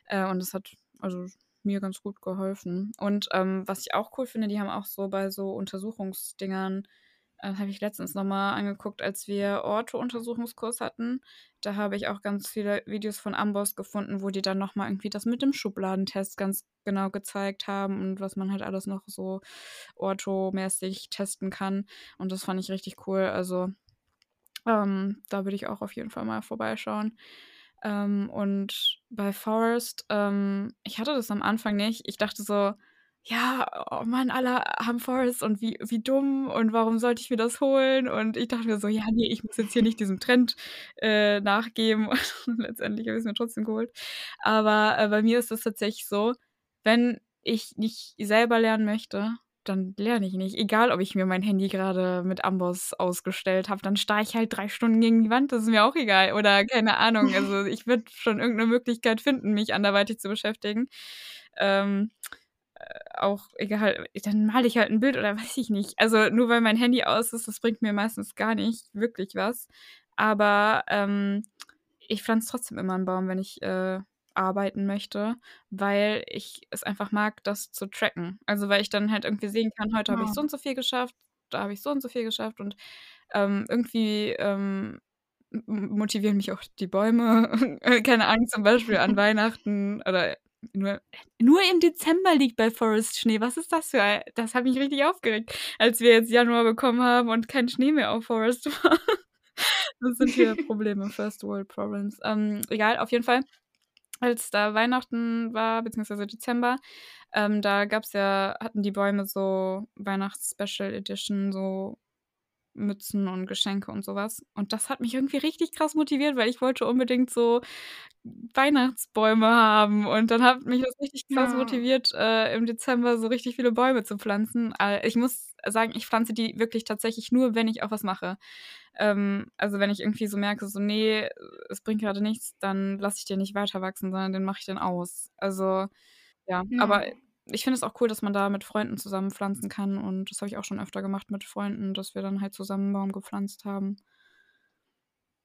Äh, und es hat, also mir ganz gut geholfen. Und ähm, was ich auch cool finde, die haben auch so bei so Untersuchungsdingern, äh, habe ich letztens nochmal angeguckt, als wir Orto-Untersuchungskurs hatten. Da habe ich auch ganz viele Videos von Amboss gefunden, wo die dann nochmal irgendwie das mit dem Schubladentest ganz genau gezeigt haben und was man halt alles noch so orthomäßig testen kann. Und das fand ich richtig cool. Also ähm, da würde ich auch auf jeden Fall mal vorbeischauen. Ähm, und bei Forest, ähm, ich hatte das am Anfang nicht. Ich dachte so, ja, oh Mann, alle haben Forest und wie, wie dumm und warum sollte ich mir das holen? Und ich dachte mir so, ja, nee, ich muss jetzt hier nicht diesem Trend äh, nachgeben. [laughs] Und letztendlich habe ich es mir trotzdem geholt. Aber äh, bei mir ist es tatsächlich so, wenn ich nicht selber lernen möchte, dann lerne ich nicht. Egal, ob ich mir mein Handy gerade mit Amboss ausgestellt habe, dann starre ich halt drei Stunden gegen die Wand, das ist mir auch egal. Oder keine Ahnung. [laughs] Also ich würde schon irgendeine Möglichkeit finden, mich anderweitig zu beschäftigen. Ähm, äh, auch egal, dann male ich halt ein Bild oder weiß ich nicht. Also nur weil mein Handy aus ist, das bringt mir meistens gar nicht wirklich was. Aber ähm, ich pflanze trotzdem immer einen Baum, wenn ich äh, arbeiten möchte, weil ich es einfach mag, das zu tracken. Also weil ich dann halt irgendwie sehen kann, heute habe ich so und so viel geschafft, da habe ich so und so viel geschafft und ähm, irgendwie ähm, motivieren mich auch die Bäume. [laughs] Keine Ahnung, zum Beispiel an [laughs] Weihnachten oder nur, nur im Dezember liegt bei Forest Schnee. Was ist das für ein. Das hat mich richtig aufgeregt, als wir jetzt Januar bekommen haben und kein Schnee mehr auf Forest [laughs] war. das sind hier Probleme, First World Problems. Ähm, egal, auf jeden Fall als da Weihnachten war, beziehungsweise Dezember, ähm, da gab's ja, hatten die Bäume so Weihnachts-Special Edition, so Mützen und Geschenke und sowas. Und das hat mich irgendwie richtig krass motiviert, weil ich wollte unbedingt so Weihnachtsbäume haben. Und dann hat mich das richtig krass ja. motiviert, äh, im Dezember so richtig viele Bäume zu pflanzen. Äh, ich muss sagen, ich pflanze die wirklich tatsächlich nur, wenn ich auch was mache. Ähm, also wenn ich irgendwie so merke, so nee, es bringt gerade nichts, dann lasse ich den nicht weiter wachsen, sondern den mache ich dann aus. Also ja, ja. aber ich finde es auch cool, dass man da mit Freunden zusammen pflanzen kann. Und das habe ich auch schon öfter gemacht mit Freunden, dass wir dann halt zusammen einen Baum gepflanzt haben.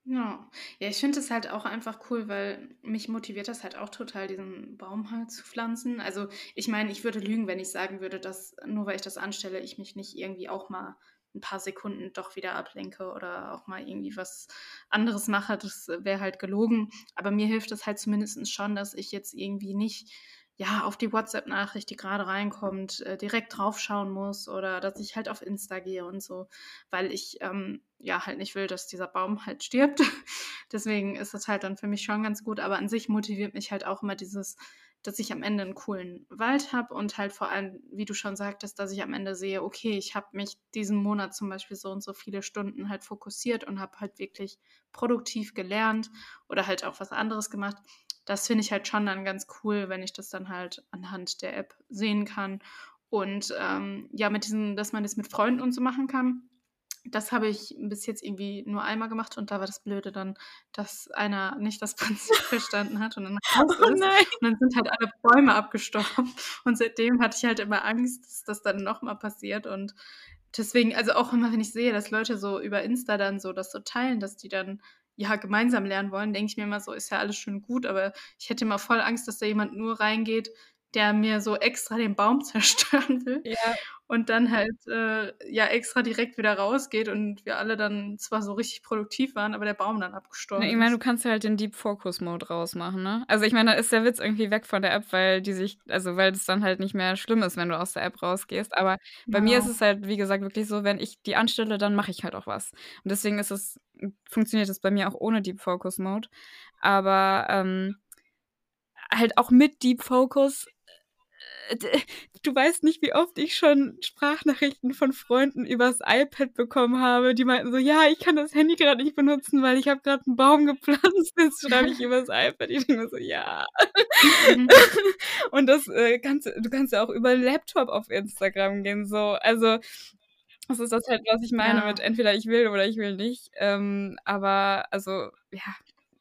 Ja, ja, ich finde es halt auch einfach cool, weil mich motiviert das halt auch total, diesen Baum halt zu pflanzen. Also ich meine, ich würde lügen, wenn ich sagen würde, dass nur weil ich das anstelle, ich mich nicht irgendwie auch mal ein paar Sekunden doch wieder ablenke oder auch mal irgendwie was anderes mache. Das wäre halt gelogen. Aber mir hilft es halt zumindest schon, dass ich jetzt irgendwie nicht ja, auf die WhatsApp-Nachricht, die gerade reinkommt, äh, direkt draufschauen muss oder dass ich halt auf Insta gehe und so, weil ich ähm, ja halt nicht will, dass dieser Baum halt stirbt. [laughs] Deswegen ist das halt dann für mich schon ganz gut, aber an sich motiviert mich halt auch immer dieses, dass ich am Ende einen coolen Wald habe und halt vor allem, wie du schon sagtest, dass ich am Ende sehe, okay, ich habe mich diesen Monat zum Beispiel so und so viele Stunden halt fokussiert und habe halt wirklich produktiv gelernt oder halt auch was anderes gemacht das finde ich halt schon dann ganz cool, wenn ich das dann halt anhand der App sehen kann. Und ähm, ja, mit diesen, dass man das mit Freunden und so machen kann. das habe ich bis jetzt irgendwie nur einmal gemacht und da war das Blöde dann, dass einer nicht das [laughs] Prinzip verstanden hat und dann raus [laughs] Oh ist. nein. Und dann sind halt alle Bäume abgestorben. Und seitdem hatte ich halt immer Angst, dass das dann noch mal passiert. Und deswegen, also auch immer, wenn ich sehe, dass Leute so über Insta dann so das so teilen, dass die dann ja gemeinsam lernen wollen, denke ich mir immer so, ist ja alles schön gut, aber ich hätte immer voll Angst, dass da jemand nur reingeht, der mir so extra den Baum [laughs] zerstören will Ja. und dann halt äh, ja extra direkt wieder rausgeht und wir alle dann zwar so richtig produktiv waren, aber der Baum dann abgestorben Ne, ich meine, du kannst ja halt den Deep Focus Mode rausmachen, ne? Also, ich meine, da ist der Witz irgendwie weg von der App, weil die sich also, weil das dann halt nicht mehr schlimm ist, wenn du aus der App rausgehst. Aber bei mir ist Genau. es halt, wie gesagt, wirklich so, wenn ich die anstelle, dann mache ich halt auch was. Und deswegen ist es funktioniert es bei mir auch ohne Deep Focus Mode. Aber, ähm, halt auch mit Deep Focus du weißt nicht, wie oft ich schon Sprachnachrichten von Freunden übers iPad bekommen habe, die meinten so: „Ja, ich kann das Handy grad nicht benutzen, weil ich habe grad 'n Baum gepflanzt, jetzt schreibe ich übers iPad.“ Ich denke so: „Ja.“ Mhm. [laughs] Und das, äh, kannst du kannst ja auch über Laptop auf Instagram gehen, so. Also, das ist das halt, was ich meine mit Ja. entweder ich will oder ich will nicht. Ähm, aber also, ja,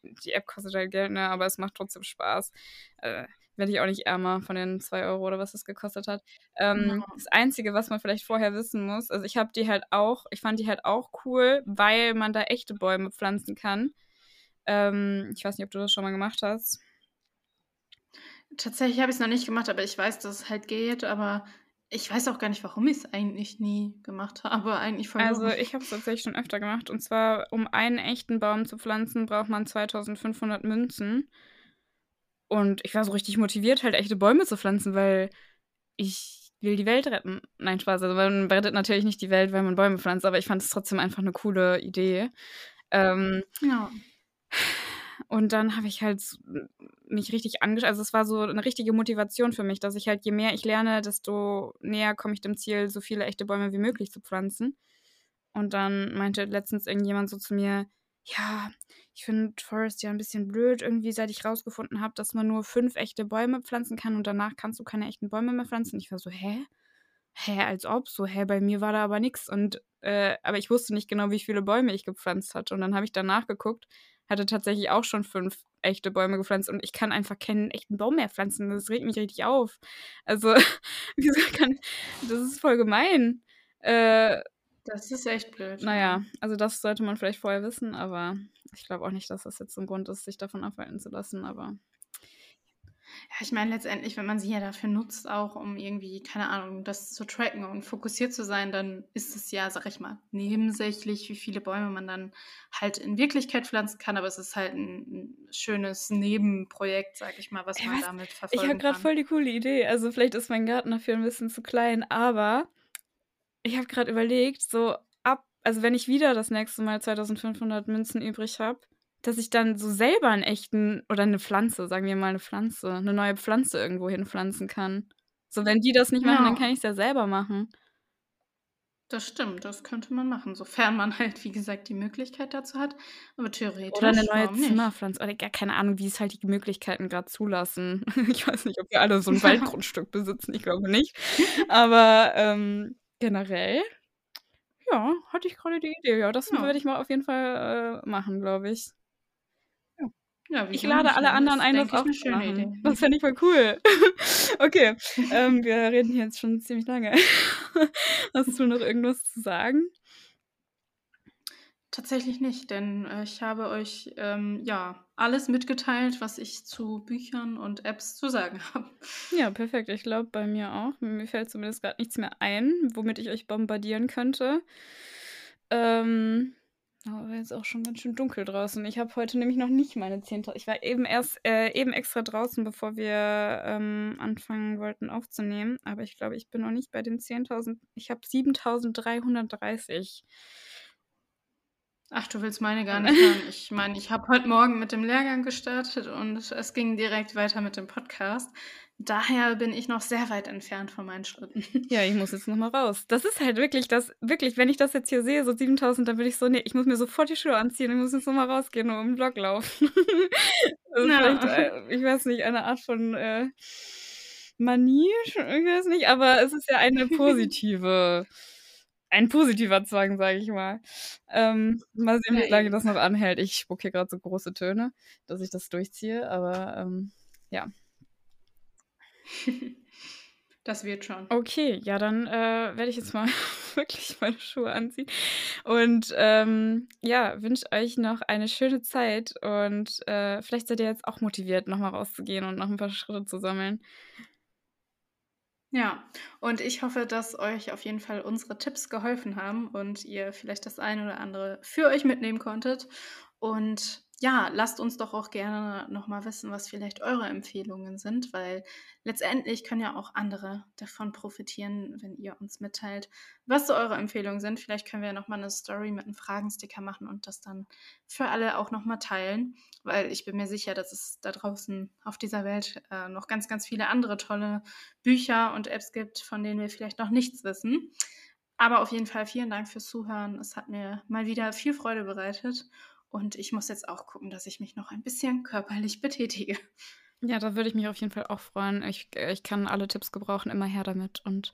die App kostet halt Geld, ne, aber es macht trotzdem Spaß. Äh, werde ich auch nicht ärmer von den 2 € oder was das gekostet hat. Ähm, Genau. das Einzige, was man vielleicht vorher wissen muss also, ich habe die halt auch ich fand die halt auch cool, weil man da echte Bäume pflanzen kann. Ähm, ich weiß nicht, ob du das schon mal gemacht hast. Tatsächlich habe ich's noch nicht gemacht, aber ich weiß, dass es halt geht, aber ich weiß auch gar nicht, warum ich's eigentlich nie gemacht habe, eigentlich voll Also, ich habe es tatsächlich schon öfter gemacht. Und zwar, um einen echten Baum zu pflanzen, braucht man 2.500 Münzen. Und ich war so richtig motiviert, halt echte Bäume zu pflanzen, weil ich will die Welt retten. Nein, Spaß. Also, man rettet natürlich nicht die Welt, wenn man Bäume pflanzt, aber ich fand es trotzdem einfach 'ne coole Idee. Ähm Ja. und dann habe ich halt mich richtig angesch also, es war so 'ne richtige Motivation für mich, dass ich halt je mehr ich lerne, desto näher komme ich dem Ziel, so viele echte Bäume wie möglich zu pflanzen. Und dann meinte letztens irgendjemand so zu mir: „Ja, ich finde Forest ja 'n bisschen blöd irgendwie, seit ich rausgefunden habe, dass man nur 5 echte Bäume pflanzen kann und danach kannst du keine echten Bäume mehr pflanzen.“ Ich war so: „Hä? Hä, als ob?“ So: „Hä, bei mir war da aber nix.“ Und, äh aber ich wusste nicht genau, wie viele Bäume ich gepflanzt hatte. Und dann habe ich da nachgeguckt, hatte tatsächlich auch schon 5 echte Bäume gepflanzt und ich kann einfach keinen echten Baum mehr pflanzen. Das regt mich richtig auf. Also, [laughs] wieso kann das ist voll gemein. Äh Das ist echt blöd, na ja. ja, also, das sollte man vielleicht vorher wissen, aber ich glaube auch nicht, dass das jetzt 'n Grund ist, sich davon abhalten zu lassen, aber Ja, ich meine letztendlich, wenn man sie ja dafür nutzt, auch um irgendwie, keine Ahnung, das zu tracken und fokussiert zu sein, dann ist es ja, sage ich mal, nebensächlich, wie viele Bäume man dann halt in Wirklichkeit pflanzen kann, aber es ist halt 'n 'n schönes Nebenprojekt, sage ich mal, was Ey, man was? damit Ich habe verfolgen grad kann. voll die coole Idee. Also, vielleicht ist mein Garten dafür 'n bisschen zu klein, aber ich habe grad überlegt, so ab also, wenn ich wieder das nächste Mal 2.500 Münzen übrig habe, dass ich dann so selber 'n echten oder 'ne Pflanze, sagen wir mal 'ne Pflanze 'ne neue Pflanze irgendwo hinpflanzen kann. So, wenn die das nicht machen, dann Ja. kann ich's ja selber machen. Das stimmt, das könnte man machen, sofern man halt, wie gesagt, die Möglichkeit dazu hat. Aber Oder theoretisch, neue warum nicht? Zimmerpflanze oder gar keine Ahnung, wie es halt die Möglichkeiten grad zulassen. [laughs] Ich weiß nicht, ob wir alle so 'n [laughs] Waldgrundstück besitzen, ich glaube nicht. Aber, ähm, generell, ja, hatte ich grade die Idee. Ja, das Ja. werde ich mal auf jeden Fall, äh, machen, glaube ich. Ja. Ja, Ich lade alle anderen ein, das auch zu machen. Das fände ich voll cool. [laughs] Okay, ähm, wir reden hier jetzt schon ziemlich lange. [laughs] Hast du noch irgendwas zu sagen? Tatsächlich nicht, denn, äh, ich habe euch, ähm, ja, alles mitgeteilt, was ich zu Büchern und Apps zu sagen [laughs] habe. Ja, perfekt. Ich glaube, bei mir auch. Mir fällt zumindest grad nichts mehr ein, womit ich euch bombardieren könnte. Ähm, aber jetzt auch schon ganz schön dunkel draußen. Ich habe heute nämlich noch nicht meine 10.000 ich war eben erst äh, eben extra draußen, bevor wir, ähm, anfangen wollten aufzunehmen, aber ich glaube, ich bin noch nicht bei den 10.000. Ich habe 7.330. Ach, du willst meine gar nicht hören. Ich meine, ich habe heute Morgen mit dem Lehrgang gestartet und es ging direkt weiter mit dem Podcast. Daher bin ich noch sehr weit entfernt von meinen Schritten. [laughs] Ja, ich muss jetzt noch mal raus. Das ist halt wirklich das wirklich, wenn ich das jetzt hier sehe, so 7.000, dann würde ich so: „Ne, ich muss mir sofort die Schuhe anziehen. Ich muss jetzt noch mal rausgehen und 'n Block laufen.“ [laughs] Das Ja. äh, ich weiß nicht, eine Art von, äh, Manie? Ich weiß nicht, aber es ist ja eine [laughs] positive ein positiver Zwang, sage ich mal. Ähm, mal sehen, wie lange das noch anhält. Ich spucke hier grad so große Töne, dass ich das durchziehe, aber, ähm, ja. [laughs] Das wird schon. Okay, ja, dann, äh, werde ich jetzt mal [laughs] wirklich meine Schuhe anziehen und, ähm, ja, wünsche euch noch eine schöne Zeit und, äh, vielleicht seid ihr jetzt auch motiviert, noch mal rauszugehen und noch 'n paar Schritte zu sammeln. Ja, und ich hoffe, dass euch auf jeden Fall unsere Tipps geholfen haben und ihr vielleicht das eine oder andere für euch mitnehmen konntet. Und ja, lasst uns doch auch gerne noch mal wissen, was vielleicht eure Empfehlungen sind, weil letztendlich können ja auch andere davon profitieren, wenn ihr uns mitteilt, was so eure Empfehlungen sind. Vielleicht können wir ja noch mal 'ne Story mit 'nem Fragensticker machen und das dann für alle auch noch mal teilen, weil ich bin mir sicher, dass es da draußen auf dieser Welt, äh, noch ganz, ganz viele andere tolle Bücher und Apps gibt, von denen wir vielleicht noch nichts wissen. Aber auf jeden Fall vielen Dank fürs Zuhören. Es hat mir mal wieder viel Freude bereitet und ich muss jetzt auch gucken, dass ich mich noch ein bisschen körperlich betätige. Ja, da würde ich mich auf jeden Fall auch freuen. Ich äh, ich kann alle Tipps gebrauchen, immer her damit und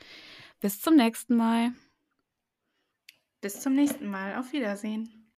bis zum nächsten Mal. Bis zum nächsten Mal. Auf Wiedersehen.